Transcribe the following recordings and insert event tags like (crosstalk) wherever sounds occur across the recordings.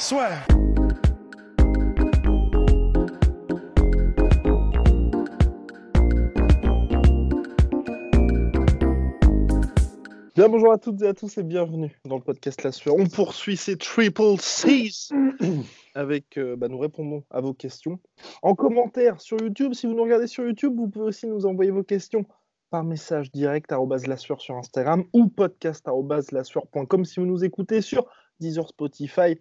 Soit. Bien bonjour à toutes et à tous et bienvenue dans le podcast La Sueur. On poursuit ces triple C's (coughs) avec, euh, bah, nous répondons à vos questions en commentaire sur YouTube. Si vous nous regardez sur YouTube, vous pouvez aussi nous envoyer vos questions par message direct la sueur sur Instagram ou podcast lassueur.com si vous nous écoutez sur Deezer, Spotify,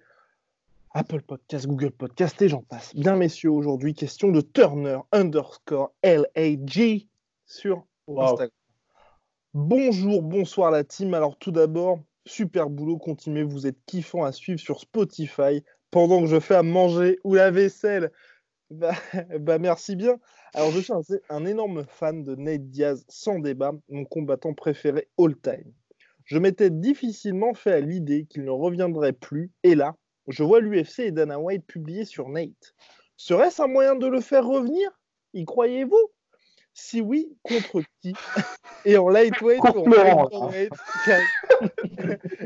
Apple Podcast, Google Podcast et j'en passe. Bien messieurs, aujourd'hui, question de Turner underscore LAG sur Instagram. Bonjour, bonsoir la team. Alors tout d'abord, super boulot, continuez, vous êtes kiffant à suivre sur Spotify pendant que je fais à manger ou la vaisselle. Bah, (laughs) bah merci bien. Alors je suis un, énorme fan de Nate Diaz sans débat, mon combattant préféré all time. Je m'étais difficilement fait à l'idée qu'il ne reviendrait plus, et là, je vois l'UFC et Dana White publier sur Nate. Serait-ce un moyen de le faire revenir? Y croyez-vous? Si oui, contre qui? Et en lightweight ou en lightweight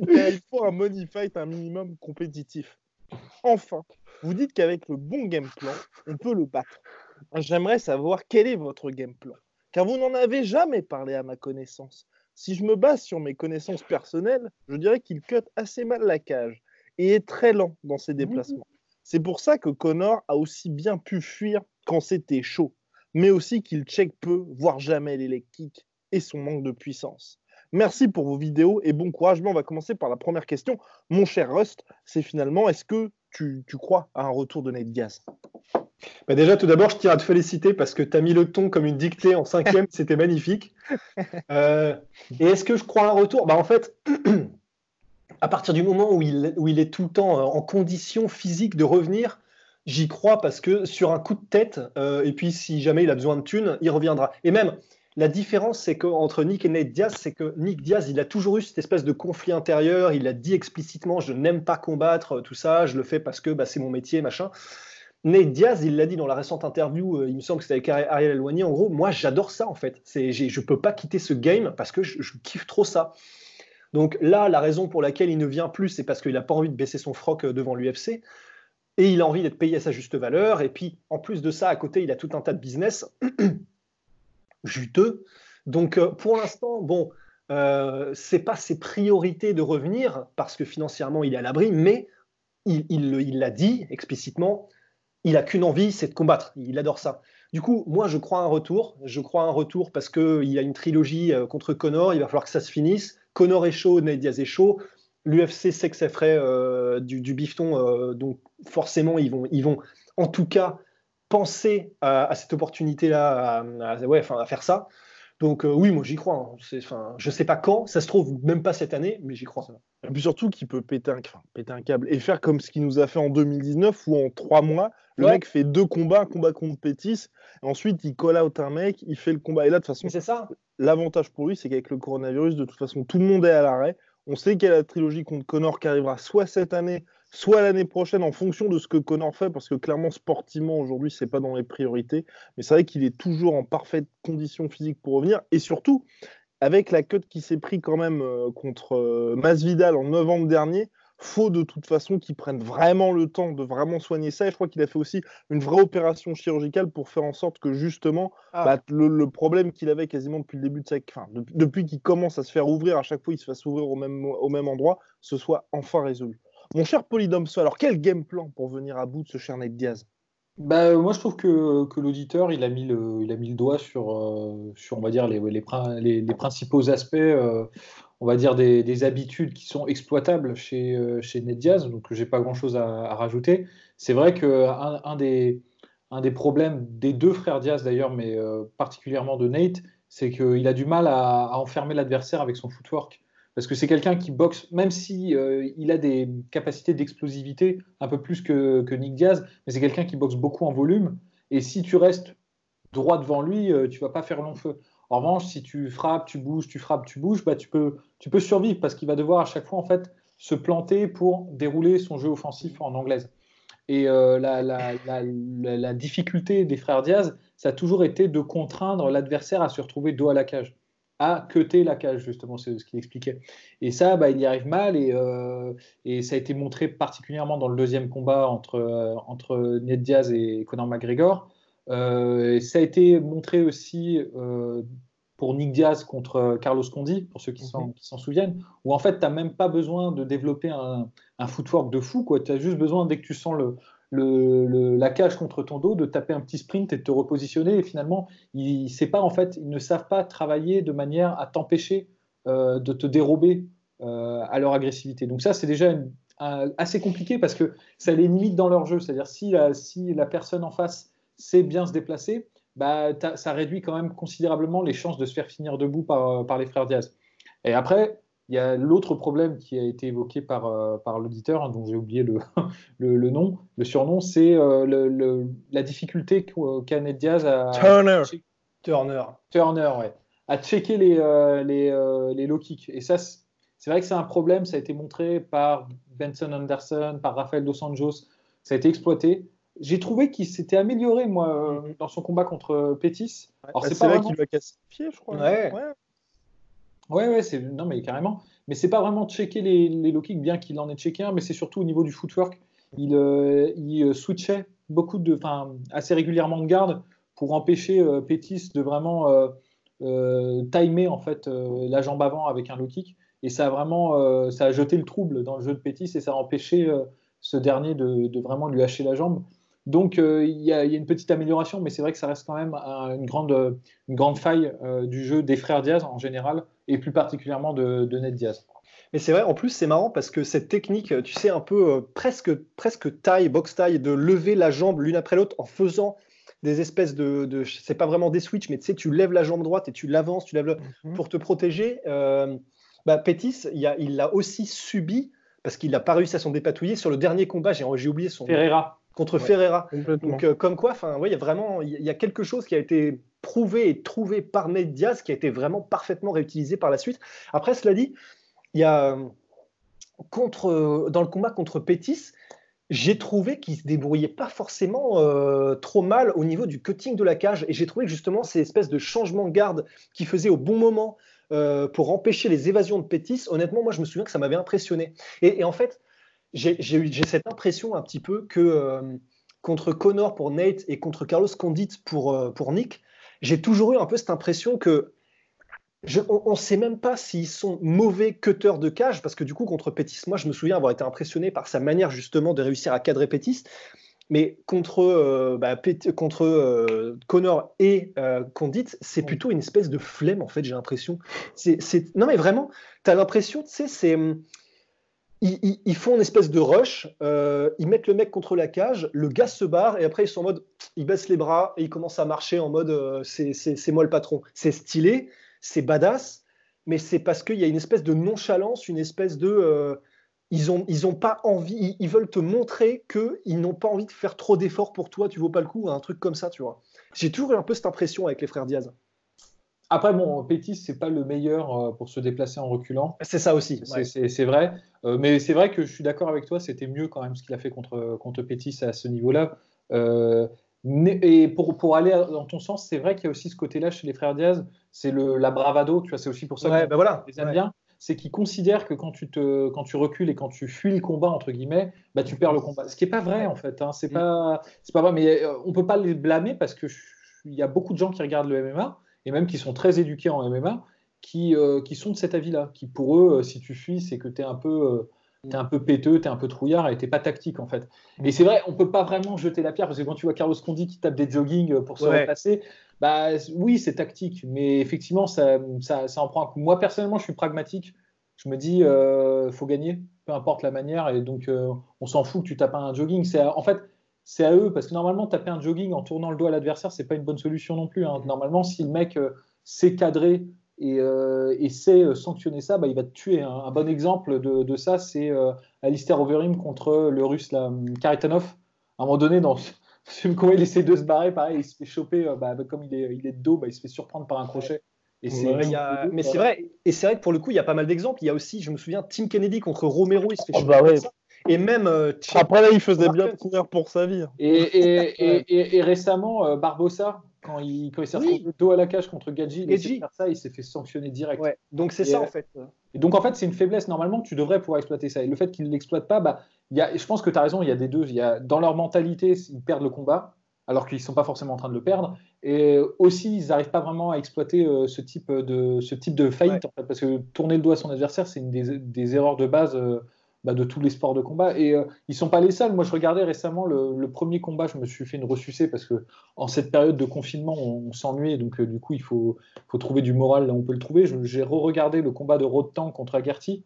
il faut un money fight un minimum compétitif. Enfin, vous dites qu'avec le bon game plan, on peut le battre. J'aimerais savoir quel est votre game plan. Car vous n'en avez jamais parlé à ma connaissance. Si je me base sur mes connaissances personnelles, je dirais qu'il cut assez mal la cage et est très lent dans ses déplacements. C'est pour ça que Connor a aussi bien pu fuir quand c'était chaud mais aussi qu'il check peu, voire jamais les et son manque de puissance. Merci pour vos vidéos et bon courage. Mais on va commencer par la première question. Mon cher Rust, c'est finalement, est-ce que tu, crois à un retour de Nate Diaz? Bah déjà, tout d'abord, je tiens à te féliciter parce que tu as mis le ton comme une dictée en cinquième, (laughs) c'était magnifique. Euh, et est-ce que je crois à un retour? Bah, En fait, (clears throat) à partir du moment où il, est tout le temps euh, en condition physique de revenir, J'y crois parce que sur un coup de tête, euh, et puis si jamais il a besoin de thunes, il reviendra. Et même, la différence c'est qu'entre Nick et Nate Diaz, c'est que Nick Diaz, il a toujours eu cette espèce de conflit intérieur. Il a dit explicitement Je n'aime pas combattre, tout ça, je le fais parce que bah, c'est mon métier, machin. Nate Diaz, il l'a dit dans la récente interview, euh, il me semble que c'était avec Ariel Eloigny. En gros, moi j'adore ça en fait. Je ne peux pas quitter ce game parce que je, je, kiffe trop ça. Donc là, la raison pour laquelle il ne vient plus, c'est parce qu'il n'a pas envie de baisser son froc euh, devant l'UFC et il a envie d'être payé à sa juste valeur. Et puis, en plus de ça, à côté, il a tout un tas de business (clears throat) juteux. Donc, euh, pour l'instant, bon, euh, c'est pas ses priorités de revenir parce que financièrement, il est à l'abri, mais il l'a dit explicitement. Il a qu'une envie, c'est de combattre. Il adore ça. Du coup, moi, je crois un retour. Je crois un retour parce qu'il y a une trilogie euh, contre Connor. Il va falloir que ça se finisse. Connor est chaud, Diaz est chaud. L'UFC sait que ça ferait euh, du, bifton, euh, donc forcément, ils vont, en tout cas penser à, cette opportunité-là, à, faire ça. Donc euh, oui, moi j'y crois. Hein. Enfin, je sais pas quand, ça se trouve même pas cette année, mais j'y crois. Et puis surtout qu'il peut péter un, péter un câble et faire comme ce qu'il nous a fait en 2019 où en trois mois, le mec fait deux combats, un combat contre Pétis, ensuite il call out un mec, il fait le combat. Et là de toute façon, c'est ça. L'avantage pour lui, c'est qu'avec le coronavirus, de toute façon, tout le monde est à l'arrêt. On sait qu'il y a la trilogie contre Connor qui arrivera soit cette année, soit l'année prochaine, en fonction de ce que Connor fait, parce que clairement, sportivement, aujourd'hui, c'est pas dans les priorités. Mais c'est vrai qu'il est toujours en parfaite condition physique pour revenir. Et surtout, avec la cut qui s'est pris quand même euh, contre euh, Masvidal en novembre dernier, faut de toute façon qu'il prenne vraiment le temps de vraiment soigner ça. Et je crois qu'il a fait aussi une vraie opération chirurgicale pour faire en sorte que justement, ah. bah, le, problème qu'il avait quasiment depuis le début de sa... Enfin, depuis qu'il commence à se faire ouvrir, à chaque fois il se fasse ouvrir au même, au même endroit, ce soit enfin résolu. Mon cher Polydomso, alors quel game plan pour venir à bout de ce cher Nate Diaz? Bah, moi, je trouve que, l'auditeur, il, a mis le, doigt sur, euh, sur on va dire, les, principaux aspects euh, on va dire, des, habitudes qui sont exploitables chez, euh, chez Ned Diaz, donc j'ai pas grand-chose à, rajouter. C'est vrai qu'un un des problèmes des deux frères Diaz d'ailleurs, mais euh, particulièrement de Nate, c'est qu'il a du mal à, enfermer l'adversaire avec son footwork. Parce que c'est quelqu'un qui boxe, même si il a des capacités d'explosivité un peu plus que, Nick Diaz, mais c'est quelqu'un qui boxe beaucoup en volume. Et si tu restes droit devant lui, tu vas pas faire long feu. En revanche, si tu frappes, tu bouges, tu frappes, tu bouges, bah, tu, peux, tu peux survivre parce qu'il va devoir à chaque fois en fait se planter pour dérouler son jeu offensif en anglaise. Et euh, la, la, difficulté des frères Diaz, ça a toujours été de contraindre l'adversaire à se retrouver dos à la cage, à queuter la cage, justement, c'est ce qu'il expliquait. Et ça, bah, il y arrive mal, et, euh, et, ça a été montré particulièrement dans le deuxième combat entre, euh, entre Ned Diaz et Conor McGregor. Euh, ça a été montré aussi euh, pour Nick Diaz contre Carlos Condi, pour ceux qui mhm. s'en souviennent, où en fait, tu n'as même pas besoin de développer un, un footwork de fou. Tu as juste besoin, dès que tu sens le, la cage contre ton dos, de taper un petit sprint et de te repositionner. Et finalement, ils, ne savent pas travailler de manière à t'empêcher euh, de te dérober à leur agressivité. Donc ça, c'est déjà assez compliqué parce que ça les limite dans leur jeu. C'est-à-dire si, la personne en face c'est bien se déplacer, bah, ça réduit quand même considérablement les chances de se faire finir debout euh, par les frères Diaz. Et après, il y a l'autre problème qui a été évoqué par, euh, par l'auditeur, hein, dont j'ai oublié le, (laughs) le, nom, le surnom, c'est euh, la difficulté qu'a Ned Diaz à. Turner. Turner. Turner, ouais. À checker les, les, les low kicks. Et ça, c'est vrai que c'est un problème, ça a été montré par Benson Anderson, par Rafael Dos Anjos, ça a été exploité j'ai trouvé qu'il s'était amélioré, moi, euh, dans son combat contre Pétis. Alors, bah, c'est pas vrai qu'il lui a cassé le pied, je crois. Ouais. Ouais, ouais, c'est... non, mais carrément. Mais c'est pas vraiment checker les, les low kicks, bien qu'il en ait checké un, mais c'est surtout au niveau du footwork. Il, euh, il euh, switchait beaucoup de, enfin, assez régulièrement de garde pour empêcher Pétis de vraiment timer en fait la jambe avant avec un low kick. Et ça a vraiment, ça a jeté le trouble dans le jeu de Pétis et ça a empêché ce dernier de, de, vraiment lui hacher la jambe. Donc euh, il y, a une petite amélioration, mais c'est vrai que ça reste quand même une, grande, une grande faille euh, du jeu des frères Diaz en général, et plus particulièrement de, Ned Diaz. Mais c'est vrai, en plus c'est marrant parce que cette technique, tu sais, un peu euh, presque, presque taille, box taille, de lever la jambe l'une après l'autre en faisant des espèces de, de c'est pas vraiment des switches, mais tu sais, tu lèves la jambe droite et tu l'avances, tu lèves mhm. pour te protéger. bah, Pétis, il l'a aussi subi parce qu'il n'a pas réussi à s'en dépatouiller sur le dernier combat. J'ai oublié son. Ferreira contre Ferreira. Donc, euh, comme quoi, enfin, il y a vraiment, il y a quelque chose qui a été prouvé et trouvé par Ned Diaz qui a été vraiment parfaitement réutilisé par la suite. Après, cela dit, il y a euh, contre, euh, dans le combat contre Pétis, j'ai trouvé qu'il se débrouillait pas forcément trop mal au niveau du cutting de la cage. Et j'ai trouvé que justement ces espèces de changements de garde qu'il faisait au bon moment pour empêcher les évasions de Pétis, honnêtement, moi je me souviens que ça m'avait impressionné. et, en fait, j'ai cette impression un petit peu que euh, contre Connor pour Nate et contre Carlos Condit pour, euh, pour Nick, j'ai toujours eu un peu cette impression que on ne sait même pas s'ils sont mauvais cutters de cage, parce que du coup, contre Pétis, moi, je me souviens avoir été impressionné par sa manière justement de réussir à cadrer Pétis. Mais contre, euh, bah, contre Connor et Condit, c'est plutôt une espèce de flemme, en fait, j'ai l'impression. Non, mais vraiment, tu as l'impression, tu sais, c'est ils, font une espèce de rush, euh, ils mettent le mec contre la cage, le gars se barre et après ils sont en mode, ils baissent les bras et ils commencent à marcher en mode euh, c'est moi le patron. C'est stylé, c'est badass, mais c'est parce qu'il y a une espèce de nonchalance, une espèce de. Euh, ils ils ont pas envie, ils, veulent te montrer qu'ils n'ont pas envie de faire trop d'efforts pour toi, tu vaux pas le coup, un truc comme ça, tu vois. J'ai toujours eu un peu cette impression avec les frères Diaz. Après, bon, Pétis, c'est pas le meilleur euh, pour se déplacer en reculant. C'est ça aussi. C'est vrai. Euh, mais c'est vrai que je suis d'accord avec toi, c'était mieux quand même ce qu'il a fait contre, contre Pétis à ce niveau-là. Euh, et pour, pour, aller dans ton sens, c'est vrai qu'il y a aussi ce côté-là chez les frères Diaz, c'est la bravado, tu vois, c'est aussi pour ça que bah voilà. les aime bien. C'est qu'ils considèrent que quand tu, te, quand tu recules et quand tu fuis le combat, entre guillemets, bah, tu perds le combat. Ce qui n'est pas vrai, en fait. Hein. C'est mm. pas, pas vrai, mais on peut pas les blâmer parce qu'il y a beaucoup de gens qui regardent le MMA et même qui sont très éduqués en MMA, qui, euh, qui sont de cet avis-là, qui pour eux, euh, si tu fuis, c'est que tu es un peu... Euh, es un peu péteux, tu es un peu trouillard et t'es pas tactique en fait. Mm. Et c'est vrai, on peut pas vraiment jeter la pierre parce que quand tu vois Carlos Condi qui tape des jogging pour se replacer, bah oui, c'est tactique, mais effectivement, ça, ça, ça en prend un coup. Moi personnellement, je suis pragmatique. Je me dis, euh, faut gagner, peu importe la manière, et donc on s'en fout que tu tapes un jogging. C'est en fait, c'est à eux, parce que normalement, taper un jogging en tournant le dos à l'adversaire, c'est pas une bonne solution non plus. Hein. Normalement, si le mec euh, sait cadrer et, euh, et sait sanctionner ça, bah, il va te tuer. Un, bon exemple de, de ça, c'est euh, Alistair Overeem contre le russe là, Karitanov. À un moment donné, dans (laughs) ce film, quand il essaie de se barrer, pareil, il se fait choper, euh, bah, comme il est, il est de dos, bah, il se fait surprendre par un crochet. Et Mais c'est vrai, et c'est vrai que pour le coup, il y a pas mal d'exemples. Il y a aussi, je me souviens, Tim Kennedy contre Romero, il se fait oh, choper. Bah et même. Euh, Après, là, il faisait bien courir pour sa vie. (laughs) Et, et, et récemment, euh, Barbossa, quand il, quand il s'est retrouvé le dos à la cage contre Gadji, il, faire ça, il s'est fait sanctionner direct. Donc c'est ça en euh, fait. Et donc en fait, c'est une faiblesse. Normalement, tu devrais pouvoir exploiter ça. Et le fait qu'il ne l'exploite pas, bah, y a, je pense que tu as raison, il y a des deux. Il y a, dans leur mentalité, ils perdent le combat, alors qu'ils ne sont pas forcément en train de le perdre. Et aussi, ils n'arrivent pas vraiment à exploiter ce, type de, ce type de faillite, en fait, parce que tourner le dos à son adversaire, c'est une des, des, erreurs de base. Bah, de tous les sports de combat. Et euh, ils sont pas les seuls. Moi, je regardais récemment le, premier combat, je me suis fait une ressucée parce que en cette période de confinement, on, s'ennuie. Donc, euh, du coup, il faut, faut trouver du moral là on peut le trouver. J'ai re-regardé le combat de Rotang contre Agarty.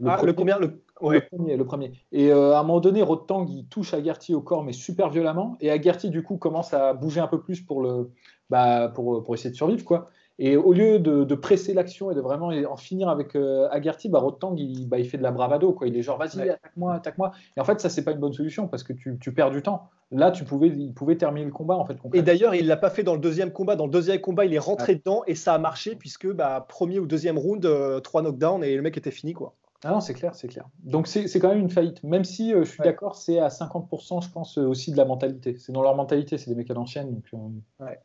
Le, ah, le combien le... premier, le premier. Et euh, à un moment donné, Rotang, il touche Agarty au corps, mais super violemment. Et Agarty, du coup, commence à bouger un peu plus pour, le, bah, pour, pour essayer de survivre. quoi. Et au lieu de, presser l'action et de vraiment en finir avec euh, Agarty, bah, Rotang, il, bah, il, fait de la bravado. Quoi. Il est genre, vas-y, attaque-moi, attaque-moi. Et en fait, ça, c'est pas une bonne solution parce que tu, tu, perds du temps. Là, tu pouvais, il pouvait terminer le combat. En fait, et d'ailleurs, il l'a pas fait dans le deuxième combat. Dans le deuxième combat, il est rentré dedans et ça a marché puisque bah, premier ou deuxième round, euh, trois knockdowns et le mec était fini. quoi. Ah non, c'est clair, c'est clair. Donc c'est quand même une faillite. Même si euh, je suis d'accord, c'est à 50%, je pense, aussi de la mentalité. C'est dans leur mentalité, c'est des mecs à l'ancienne. Donc, ouais.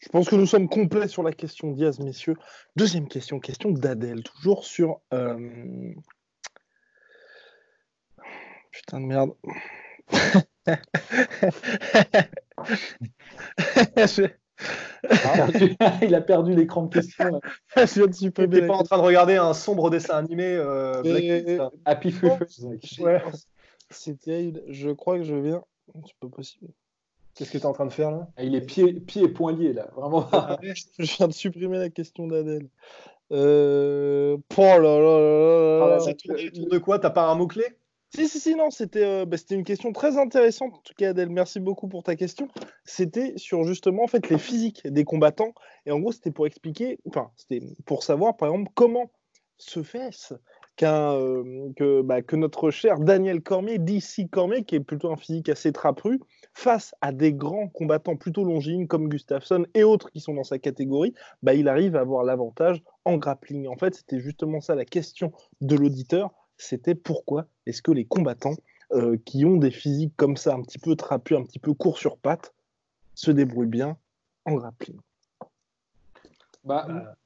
Je pense que nous sommes complets sur la question Diaz, messieurs. Deuxième question, question d'Adèle, toujours sur. Euh, putain de merde. il a perdu (laughs) l'écran de question. je ne suis pas en train de regarder un sombre dessin animé euh, Happy Few ouais. C'est terrible. Je crois que je viens. C'est pas possible. Qu'est-ce que tu es en train de faire là? Ah, Il est pieds pied et poings liés là, vraiment. Ah, (laughs) je viens de supprimer la question d'Adèle. Euh... Oh là là là là. Ça tourne de quoi? T'as pas un mot-clé? Si, si, si, non, euh, bah, c'était une question très intéressante. En tout cas, Adèle, merci beaucoup pour ta question. C'était sur justement en fait, les physiques des combattants. Et en gros, c'était pour expliquer, enfin, c'était pour savoir, par exemple, comment se fait-ce euh, que, bah, que, notre cher Daniel Cormier, DC Cormier, qui est plutôt un physique assez trapru, face à des grands combattants plutôt longines comme Gustafsson et autres qui sont dans sa catégorie, bah, il arrive à avoir l'avantage en grappling. En fait, c'était justement ça la question de l'auditeur, c'était pourquoi est-ce que les combattants euh, qui ont des physiques comme ça, un petit peu trapus, un petit peu courts sur pattes, se débrouillent bien en grappling? Bah, bah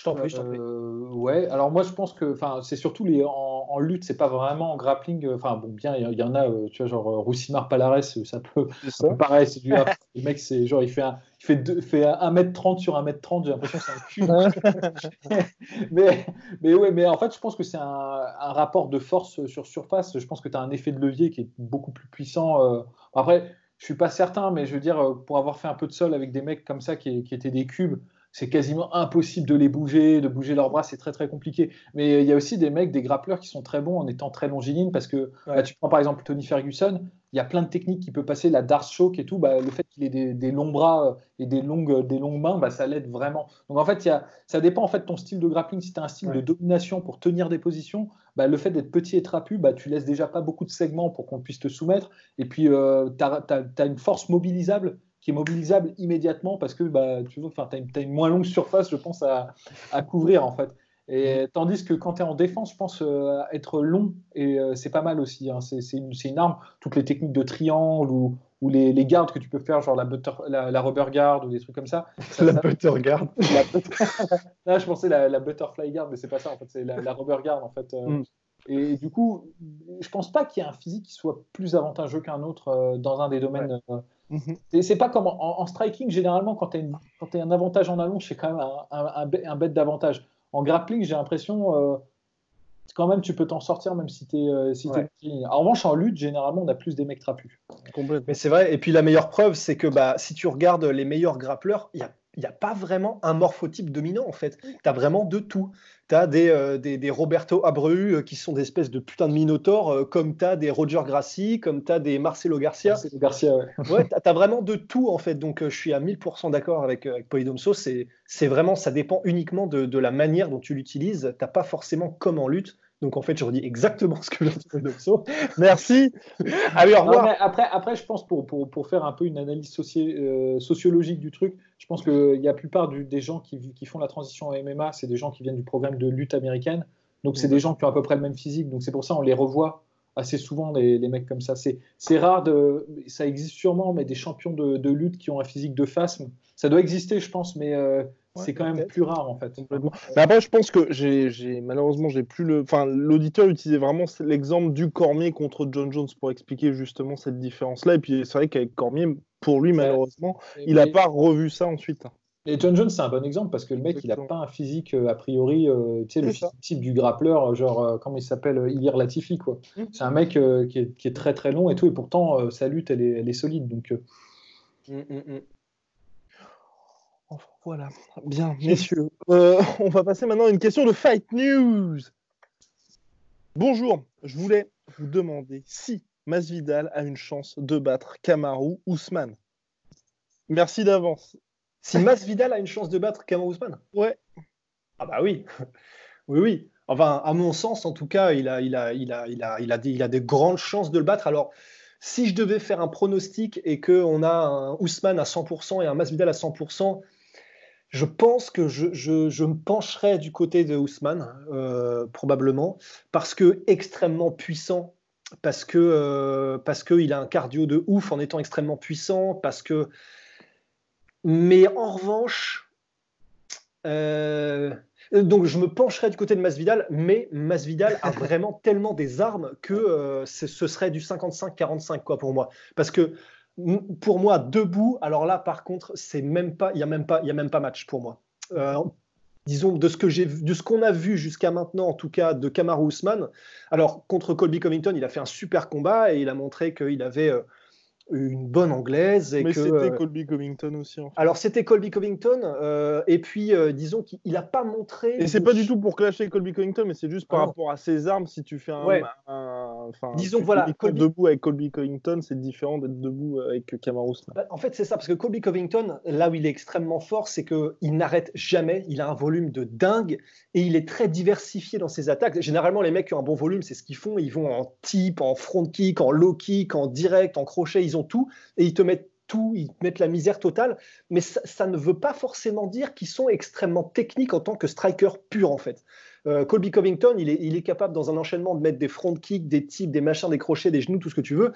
je t'en prie, je t'en prie. Euh, ouais, alors moi je pense que c'est surtout les, en, lutte, c'est pas vraiment en grappling. Euh, enfin, bon, bien, il y, en a, euh, tu vois, genre Roussimar Palares, ça peut. Ça. Pareil, c'est du. (laughs) le mec, c'est genre, il fait, un, il fait, deux, fait 1m30 sur 1m30, j'ai l'impression que c'est un cul. (laughs) mais, mais ouais, mais en fait, je pense que c'est un, un, rapport de force sur surface. Je pense que tu as un effet de levier qui est beaucoup plus puissant. Après, je suis pas certain, mais je veux dire, pour avoir fait un peu de sol avec des mecs comme ça qui, qui étaient des cubes c'est quasiment impossible de les bouger, de bouger leurs bras, c'est très très compliqué. Mais il y a aussi des mecs, des grappleurs qui sont très bons en étant très longilignes parce que bah, tu prends par exemple Tony Ferguson, il y a plein de techniques qui peut passer, la Darce Choke et tout, bah, le fait qu'il ait des, longs bras euh, et des longues, des longues mains, bah, ça l'aide vraiment. Donc en fait, y a, ça dépend en fait de ton style de grappling. Si tu as un style de domination pour tenir des positions, bah, le fait d'être petit et trapu, bah, tu laisses déjà pas beaucoup de segments pour qu'on puisse te soumettre. Et puis, euh, tu as, une force mobilisable qui est mobilisable immédiatement parce que bah, tu as, as, une moins longue surface, je pense, à, à couvrir en fait. Et, mm. tandis que quand tu es en défense, je pense euh, être long, et euh, c'est pas mal aussi. Hein. C'est une, une, arme. Toutes les techniques de triangle ou, ou les, les, gardes que tu peux faire, genre la, butter, la, rubber guard ou des trucs comme ça. (laughs) la butter guard. (laughs) (laughs) Là, je pensais la, la butterfly guard, mais c'est pas ça en fait, c'est la, rubber guard en fait. Euh. Mm. Et du coup, je pense pas qu'il y ait un physique qui soit plus avantageux qu'un autre dans un des domaines. Mhm. C'est pas comme en, striking, généralement, quand tu as, un avantage en allonge, c'est quand même un, un, bête d'avantage. En grappling, j'ai l'impression, euh, quand même, tu peux t'en sortir même si tu es. Euh, si En revanche, en lutte, généralement, on a plus des mecs trapus. Mais c'est vrai. Et puis la meilleure preuve, c'est que bah, si tu regardes les meilleurs grappleurs, il y a il n'y a pas vraiment un morphotype dominant en fait. Tu as vraiment de tout. Tu as des, des, Roberto Abreu qui sont des espèces de putain de minotaures, comme tu as des Roger Grassi, comme tu as des Marcelo Garcia. Marcelo Garcia, ouais. (laughs) ouais tu as, vraiment de tout en fait. Donc je suis à 1000% d'accord avec, avec Polydomso. C'est vraiment, ça dépend uniquement de, de la manière dont tu l'utilises. Tu pas forcément comme en lutte. Donc en fait, je redis exactement (laughs) ce que j'ai dit Domso. Merci. Allez, au revoir. après, après, je pense pour, pour, pour, faire un peu une analyse euh, sociologique du truc, je pense que y a la plupart des gens qui, qui, font la transition à MMA, c'est des gens qui viennent du programme de lutte américaine. Donc c'est des gens qui ont à peu près le même physique. Donc c'est pour ça on les revoit assez souvent les, les mecs comme ça. C'est rare de, ça existe sûrement, mais des champions de, de, lutte qui ont un physique de phasme, ça doit exister, je pense, mais euh, c'est quand même plus rare en fait. Mais après, je pense que j'ai malheureusement j'ai plus le. Enfin, l'auditeur utilisait vraiment l'exemple du Cormier contre John Jones pour expliquer justement cette différence-là. Et puis c'est vrai qu'avec Cormier, pour lui malheureusement, il n'a pas revu ça ensuite. Et John Jones, c'est un bon exemple parce que le mec, il n'a pas un physique euh, a priori, euh, tu sais, le type du grappleur, genre, euh, comment il s'appelle, Ilir Latifi, quoi. Mmh. C'est un mec qui est, très très long et tout, et pourtant, sa lutte, elle est, elle est solide. Donc, mmh, mmh, voilà, bien, messieurs. (laughs) Euh, on va passer maintenant à une question de Fight News. Bonjour, je voulais vous demander si Masvidal a une chance de battre Kamaru Ousmane. Merci d'avance. Si (laughs) Masvidal a une chance de battre Kamaru Ousmane Ouais. Ah bah oui. oui, oui. Enfin, à mon sens, en tout cas, il a, il a, il a, il a, il a, des, il a des grandes chances de le battre. Alors, si je devais faire un pronostic et qu'on a un Ousmane à 100% et un Masvidal à 100%, je pense que je, me pencherai du côté de Ousmane, euh, probablement, parce que extrêmement puissant, parce que euh, parce qu'il a un cardio de ouf en étant extrêmement puissant, parce que. Mais en revanche, euh, donc je me pencherai du côté de Masvidal, mais Masvidal a (laughs) vraiment tellement des armes que ce serait du 55-45 quoi pour moi, parce que pour moi, debout, alors là, par contre, c'est même pas, il y a même pas, il y a même pas match pour moi. Euh, disons de ce que j'ai, de ce qu'on a vu jusqu'à maintenant, en tout cas, de Kamaru Usman. Alors contre Colby Covington, il a fait un super combat et il a montré qu'il avait euh, une bonne anglaise. Et Mais c'était euh, Colby Covington aussi. En fait. Alors c'était Colby Covington, euh, et puis euh, disons qu'il n'a pas montré. Et c'est pas du tout pour clasher Colby Covington, mais c'est juste par rapport à ses armes. Si tu fais un, ouais. Enfin, disons voilà, Colby... debout avec Colby Covington, c'est différent d'être debout avec Kamaru. Bah, en fait, c'est ça parce que Colby Covington, là où il est extrêmement fort, c'est que il n'arrête jamais. Il a un volume de dingue et il est très diversifié dans ses attaques. Généralement, les mecs qui ont un bon volume, c'est ce qu'ils font. Ils vont en tip, en front kick, en low kick, en direct, en crochet. Ils ont tout et ils te mettent tout, ils te mettent la misère totale. Mais ça, ne veut pas forcément dire qu'ils sont extrêmement techniques en tant que striker pur en fait. Euh, Colby Covington, il est, capable dans un enchaînement de mettre des front kicks, des tips, des machins, des crochets, des genoux, tout ce que tu veux.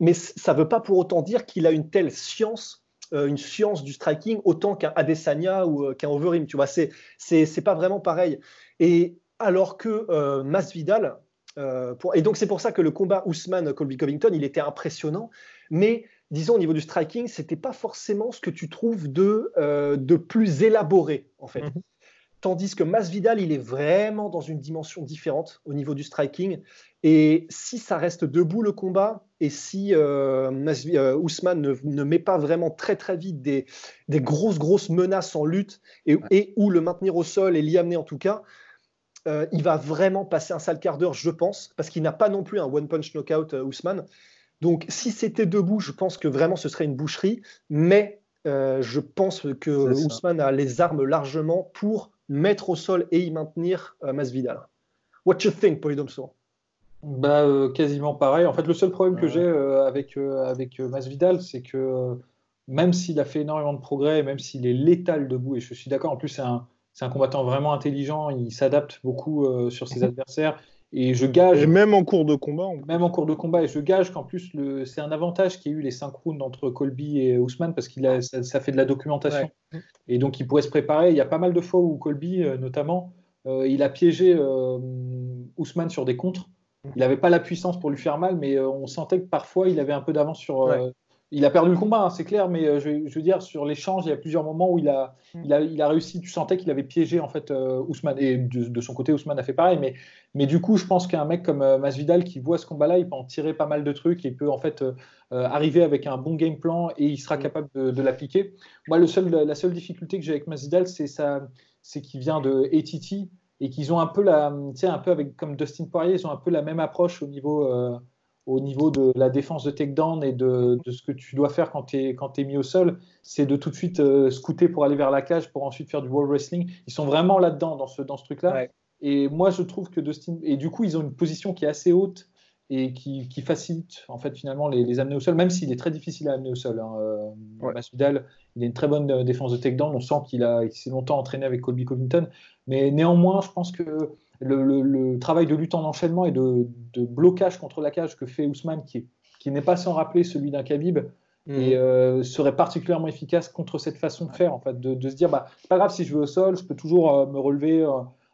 Mais ça ne veut pas pour autant dire qu'il a une telle science euh, une science du striking autant qu'un Adesanya ou euh, qu'un Overeem. Tu vois, c'est c'est pas vraiment pareil. Et alors que euh, Masvidal, et donc c'est pour ça que le combat Ousmane Colby Covington, il était impressionnant, mais disons au niveau du striking, c'était pas forcément ce que tu trouves de plus élaboré en fait. Mhm. Tandis que Masvidal, il est vraiment dans une dimension différente au niveau du striking. Et si ça reste debout le combat, et si euh, euh Ousmane ne, met pas vraiment très très vite des, grosses grosses menaces en lutte, et, et, ou le maintenir au sol et l'y amener en tout cas, euh, il va vraiment passer un sale quart d'heure, je pense, parce qu'il n'a pas non plus un one punch knockout euh, Ousmane. Donc si c'était debout, je pense que vraiment ce serait une boucherie, mais je pense que Ousmane a les armes largement pour mettre au sol et y maintenir euh, Masvidal. What you think, Polydomso? Bah, euh, quasiment pareil. En fait, le seul problème que j'ai euh, avec, avec Masvidal, c'est que même s'il a fait énormément de progrès, même s'il est létal debout, et je suis d'accord, en plus, c'est un, un, combattant vraiment intelligent, il s'adapte beaucoup sur ses (laughs) adversaires. Et je gage. Et même en cours de combat. Même en cours de combat. Et je gage qu'en plus, le... c'est un avantage qu'il y a eu les 5 rounds entre Colby et Ousmane parce qu'il a... ça, fait de la documentation. Et donc, il pourrait se préparer. Il y a pas mal de fois où Colby, euh, notamment, euh, il a piégé euh, Ousmane sur des contres. Il n'avait pas la puissance pour lui faire mal, mais on sentait que parfois, il avait un peu d'avance sur. Il a perdu le combat, hein, c'est clair, mais euh, je, veux dire, sur l'échange, il y a plusieurs moments où il a, mm. il a, il a réussi. Tu sentais qu'il avait piégé en fait euh, Ousmane, et de, son côté, Ousmane a fait pareil. Mais, mais du coup, je pense qu'un mec comme euh, Masvidal qui voit ce combat-là, il peut en tirer pas mal de trucs, et il peut en fait arriver avec un bon game plan et il sera mm. capable de, l'appliquer. Moi, le seul, la seule difficulté que j'ai avec Masvidal, c'est c'est qu'il vient de ATT et qu'ils ont un peu la, un peu avec comme Dustin Poirier, ils ont un peu la même approche au niveau au niveau de la défense de takedown et de, de ce que tu dois faire quand tu es, es, mis au sol, c'est de tout de suite euh, scouter pour aller vers la cage pour ensuite faire du wall wrestling. Ils sont vraiment là-dedans, dans ce, dans ce truc-là. Et moi, je trouve que Dustin. Et du coup, ils ont une position qui est assez haute et qui, qui facilite en fait finalement les, les, amener au sol, même s'il est très difficile à amener au sol. Hein. Euh, Masvidal, il a une très bonne euh, défense de takedown. On sent qu'il s'est longtemps entraîné avec Colby Covington, mais néanmoins, je pense que le, travail de lutte en enchaînement et de, blocage contre la cage que fait Ousmane, qui, qui n'est pas sans rappeler celui d'un Khabib, mm. et euh, serait particulièrement efficace contre cette façon de faire, en fait, de, se dire, bah, c'est pas grave si je vais au sol, je peux toujours euh, me relever euh,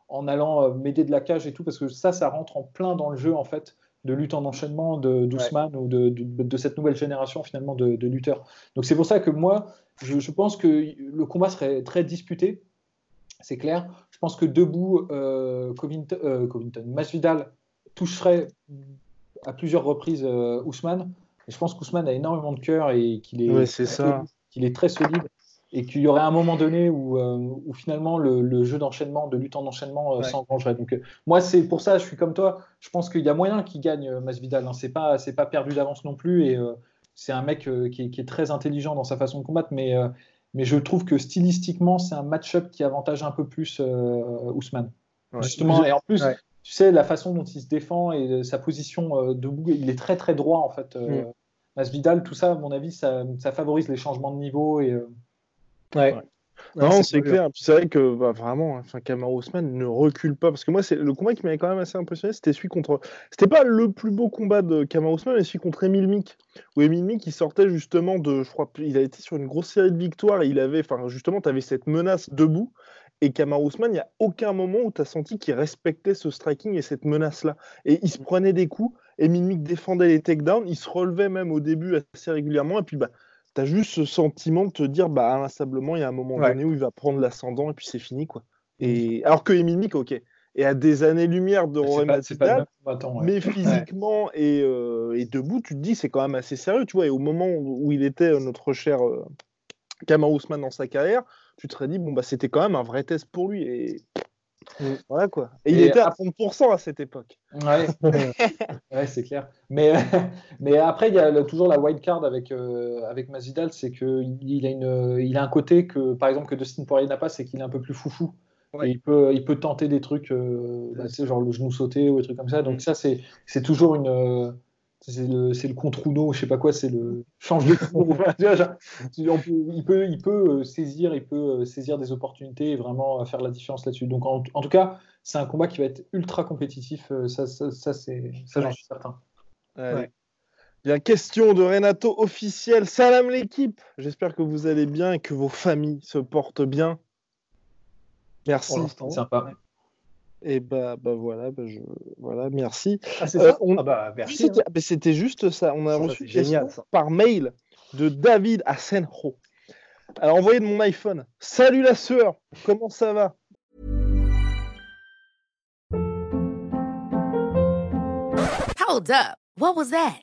en allant m'aider de la cage et tout, parce que ça, ça rentre en plein dans le jeu, en fait, de lutte en enchaînement d'Ousmane ou de, cette nouvelle génération, finalement, de, lutteurs. Donc c'est pour ça que moi, je, je pense que le combat serait très disputé, c'est clair. Je pense que debout, euh, Covington, euh, Masvidal toucherait à plusieurs reprises euh, Ousmane. Et je pense qu'Ousmane a énormément de cœur et qu'il est, qu'il est très solide. Et qu'il y aurait un moment donné où, où finalement le, jeu d'enchaînement, de lutte en enchaînement ouais. s'engrangerait. Donc moi, c'est pour ça, je suis comme toi. Je pense qu'il y a moyen qu'il gagne Masvidal. Hein. C'est pas, c'est pas perdu d'avance non plus. Et c'est un mec qui est, qui, est, très intelligent dans sa façon de combattre. Mais mais je trouve que stylistiquement, c'est un match-up qui avantage un peu plus euh, Ousmane. Justement, et en plus, tu sais, la façon dont il se défend et sa position euh, debout, il est très très droit en fait. Euh, mm. Masvidal, tout ça, à mon avis, ça, ça, favorise les changements de niveau. Et, ouais. Non, c'est clair. C'est vrai que bah, vraiment, hein, enfin, Kamar Ousmane ne recule pas. Parce que moi, c'est le combat qui m'avait quand même assez impressionné, c'était celui contre. C'était pas le plus beau combat de Kamar Ousmane, mais celui contre Emile Mick. Où Emile Mick, il sortait justement de. Je crois, il a été sur une grosse série de victoires et il avait. Enfin, justement, tu avais cette menace debout. Et Kamar Ousmane, il n'y a aucun moment où tu as senti qu'il respectait ce striking et cette menace-là. Et il se prenait des coups. Emile Mick défendait les takedowns. Il se relevait même au début assez régulièrement. Et puis, bah tu as juste ce sentiment de te dire, bah, inlassablement, il y a un moment donné où il va prendre l'ascendant et puis c'est fini, quoi. Et alors que Emile ok, et à des années-lumière de Rory Masvidal, mais physiquement et, euh, et, debout, tu te dis, c'est quand même assez sérieux, tu vois. Et au moment où il était euh, notre cher euh, Kamar Ousmane dans sa carrière, tu te serais dit, bon, bah, c'était quand même un vrai test pour lui. Et Mm. Voilà quoi. Et, il était à 30% à cette époque. Ouais, (laughs) (laughs) ouais c'est clair. Mais, (laughs) mais après, il y a toujours la wild card avec, euh, avec Mazidal, c'est qu'il a, une, il a un côté que, par exemple, que Dustin Poirier n'a pas, c'est qu'il est un peu plus foufou. il, peut, il peut tenter des trucs, euh, bah, genre le genou sauté ou des trucs comme ça. Donc, mm. ça, c'est toujours une c'est le, le contre Uno, je sais pas quoi, c'est le change de (laughs) il peut, il peut euh, saisir, il peut euh, saisir des opportunités et vraiment euh, faire la différence là-dessus. Donc en, tout cas, c'est un combat qui va être ultra compétitif, ça, ça, ça c'est, ça j'en suis certain. Bien, question de Renato officiel. Salam l'équipe. J'espère que vous allez bien et que vos familles se portent bien. Merci. Sympa. Et bah, bah voilà, bah je, voilà, merci. Ah, c'est ça? euh, ah bah, merci. Hein. C'était juste ça. On a reçu génial, par mail de David Asenjo. Alors, envoyé de mon iPhone. Salut la sœur, comment ça va? Hold up. What was that?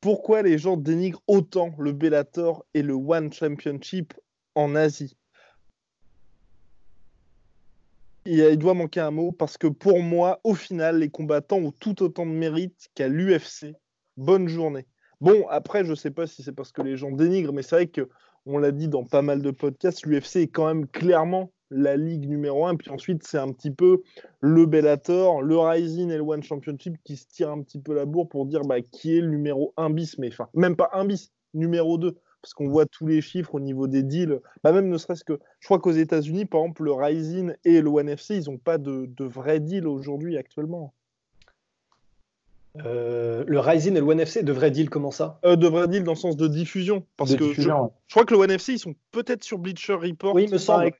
Pourquoi les gens dénigrent autant le Bellator et le One Championship en Asie? Il, doit manquer un mot parce que pour moi, au final, les combattants ont tout autant de mérite qu'à l'UFC. Bonne journée. Bon, après, je ne sais pas si c'est parce que les gens dénigrent, mais c'est vrai que on l'a dit dans pas mal de podcasts, l'UFC est quand même clairement la ligue numéro 1. Puis ensuite, c'est un petit peu le Bellator, le Rising et le One Championship qui se tirent un petit peu la bourre pour dire bah, qui est le numéro 1 bis, mais enfin, même pas 1 bis, numéro 2. parce qu'on voit tous les chiffres au niveau des deals. Bah, même ne serait-ce que, je crois qu'aux États-Unis, par exemple, le Rising et le One FC, ils n'ont pas de, de vrais deals aujourd'hui actuellement. Euh, le Rising et le One FC, de vrais deals, comment ça? Euh, De vrais deals dans le sens de diffusion. Parce De que je, diffusion. je crois que le One FC, ils sont peut-être sur Bleacher Report. Oui, me semble. Avec,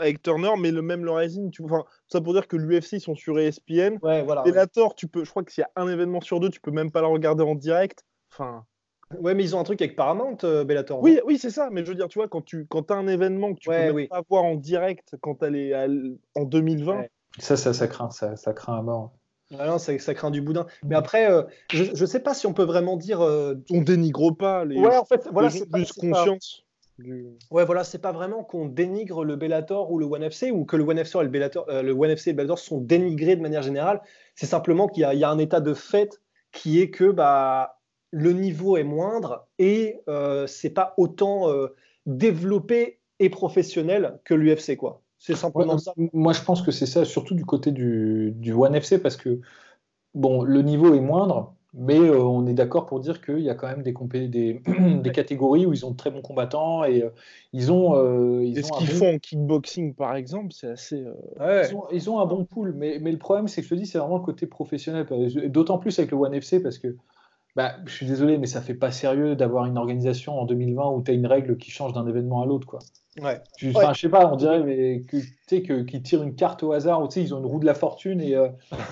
avec Turner, mais le même le Rising, tu enfin, ça pour dire que l'UFC, ils sont sur ESPN. Ouais, voilà. Bellator, tu peux, je crois que s'il y a un événement sur deux, tu peux même pas le regarder en direct. Enfin, Ouais, mais ils ont un truc avec Paramount, euh, Bellator. oui, oui, c'est ça. Mais je veux dire, tu vois, quand tu quand as un événement que tu Ouais, peux oui. pas voir en direct quand elle est à en 2020, Ouais. Ça, ça, ça craint, ça, ça craint à mort. Ah ça, ça craint du boudin. Mais après, euh, je ne sais pas si on peut vraiment dire. euh, on dénigre pas les, Ouais, en fait, voilà, c'est plus c'est pas- conscience. du- Ouais, voilà, c'est pas vraiment qu'on dénigre le Bellator ou le One FC ou que le One FC et le Bellator, euh, le One FC et le Bellator sont dénigrés de manière générale. C'est simplement qu'il y, a- il y a un état de fait qui est que bah, le niveau est moindre et euh, c'est pas autant développé et professionnel que l'UFC, quoi. C'est simplement Ouais, ça. Moi, je pense que c'est ça, surtout du côté du, du One FC, parce que bon, le niveau est moindre, mais euh, on est d'accord pour dire qu'il y a quand même des, des, (clears throat) des catégories où ils ont de très bons combattants et euh, ils ont. euh, ils Et ont ce qu'ils bon- font en kickboxing, par exemple, c'est assez. euh, Ouais. Ils ont, ils ont un bon pool, mais, mais le problème, c'est que je te dis, c'est vraiment le côté professionnel. D'autant plus avec le One FC, parce que bah, je suis désolé, mais ça fait pas sérieux d'avoir une organisation en 2020 où tu as une règle qui change d'un événement à l'autre. quoi. Ouais. Tu- enfin, Je sais pas, on dirait mais que, tu sais, que, qu'ils tirent une carte au hasard, ou tu sais, ils ont une roue de la fortune et euh,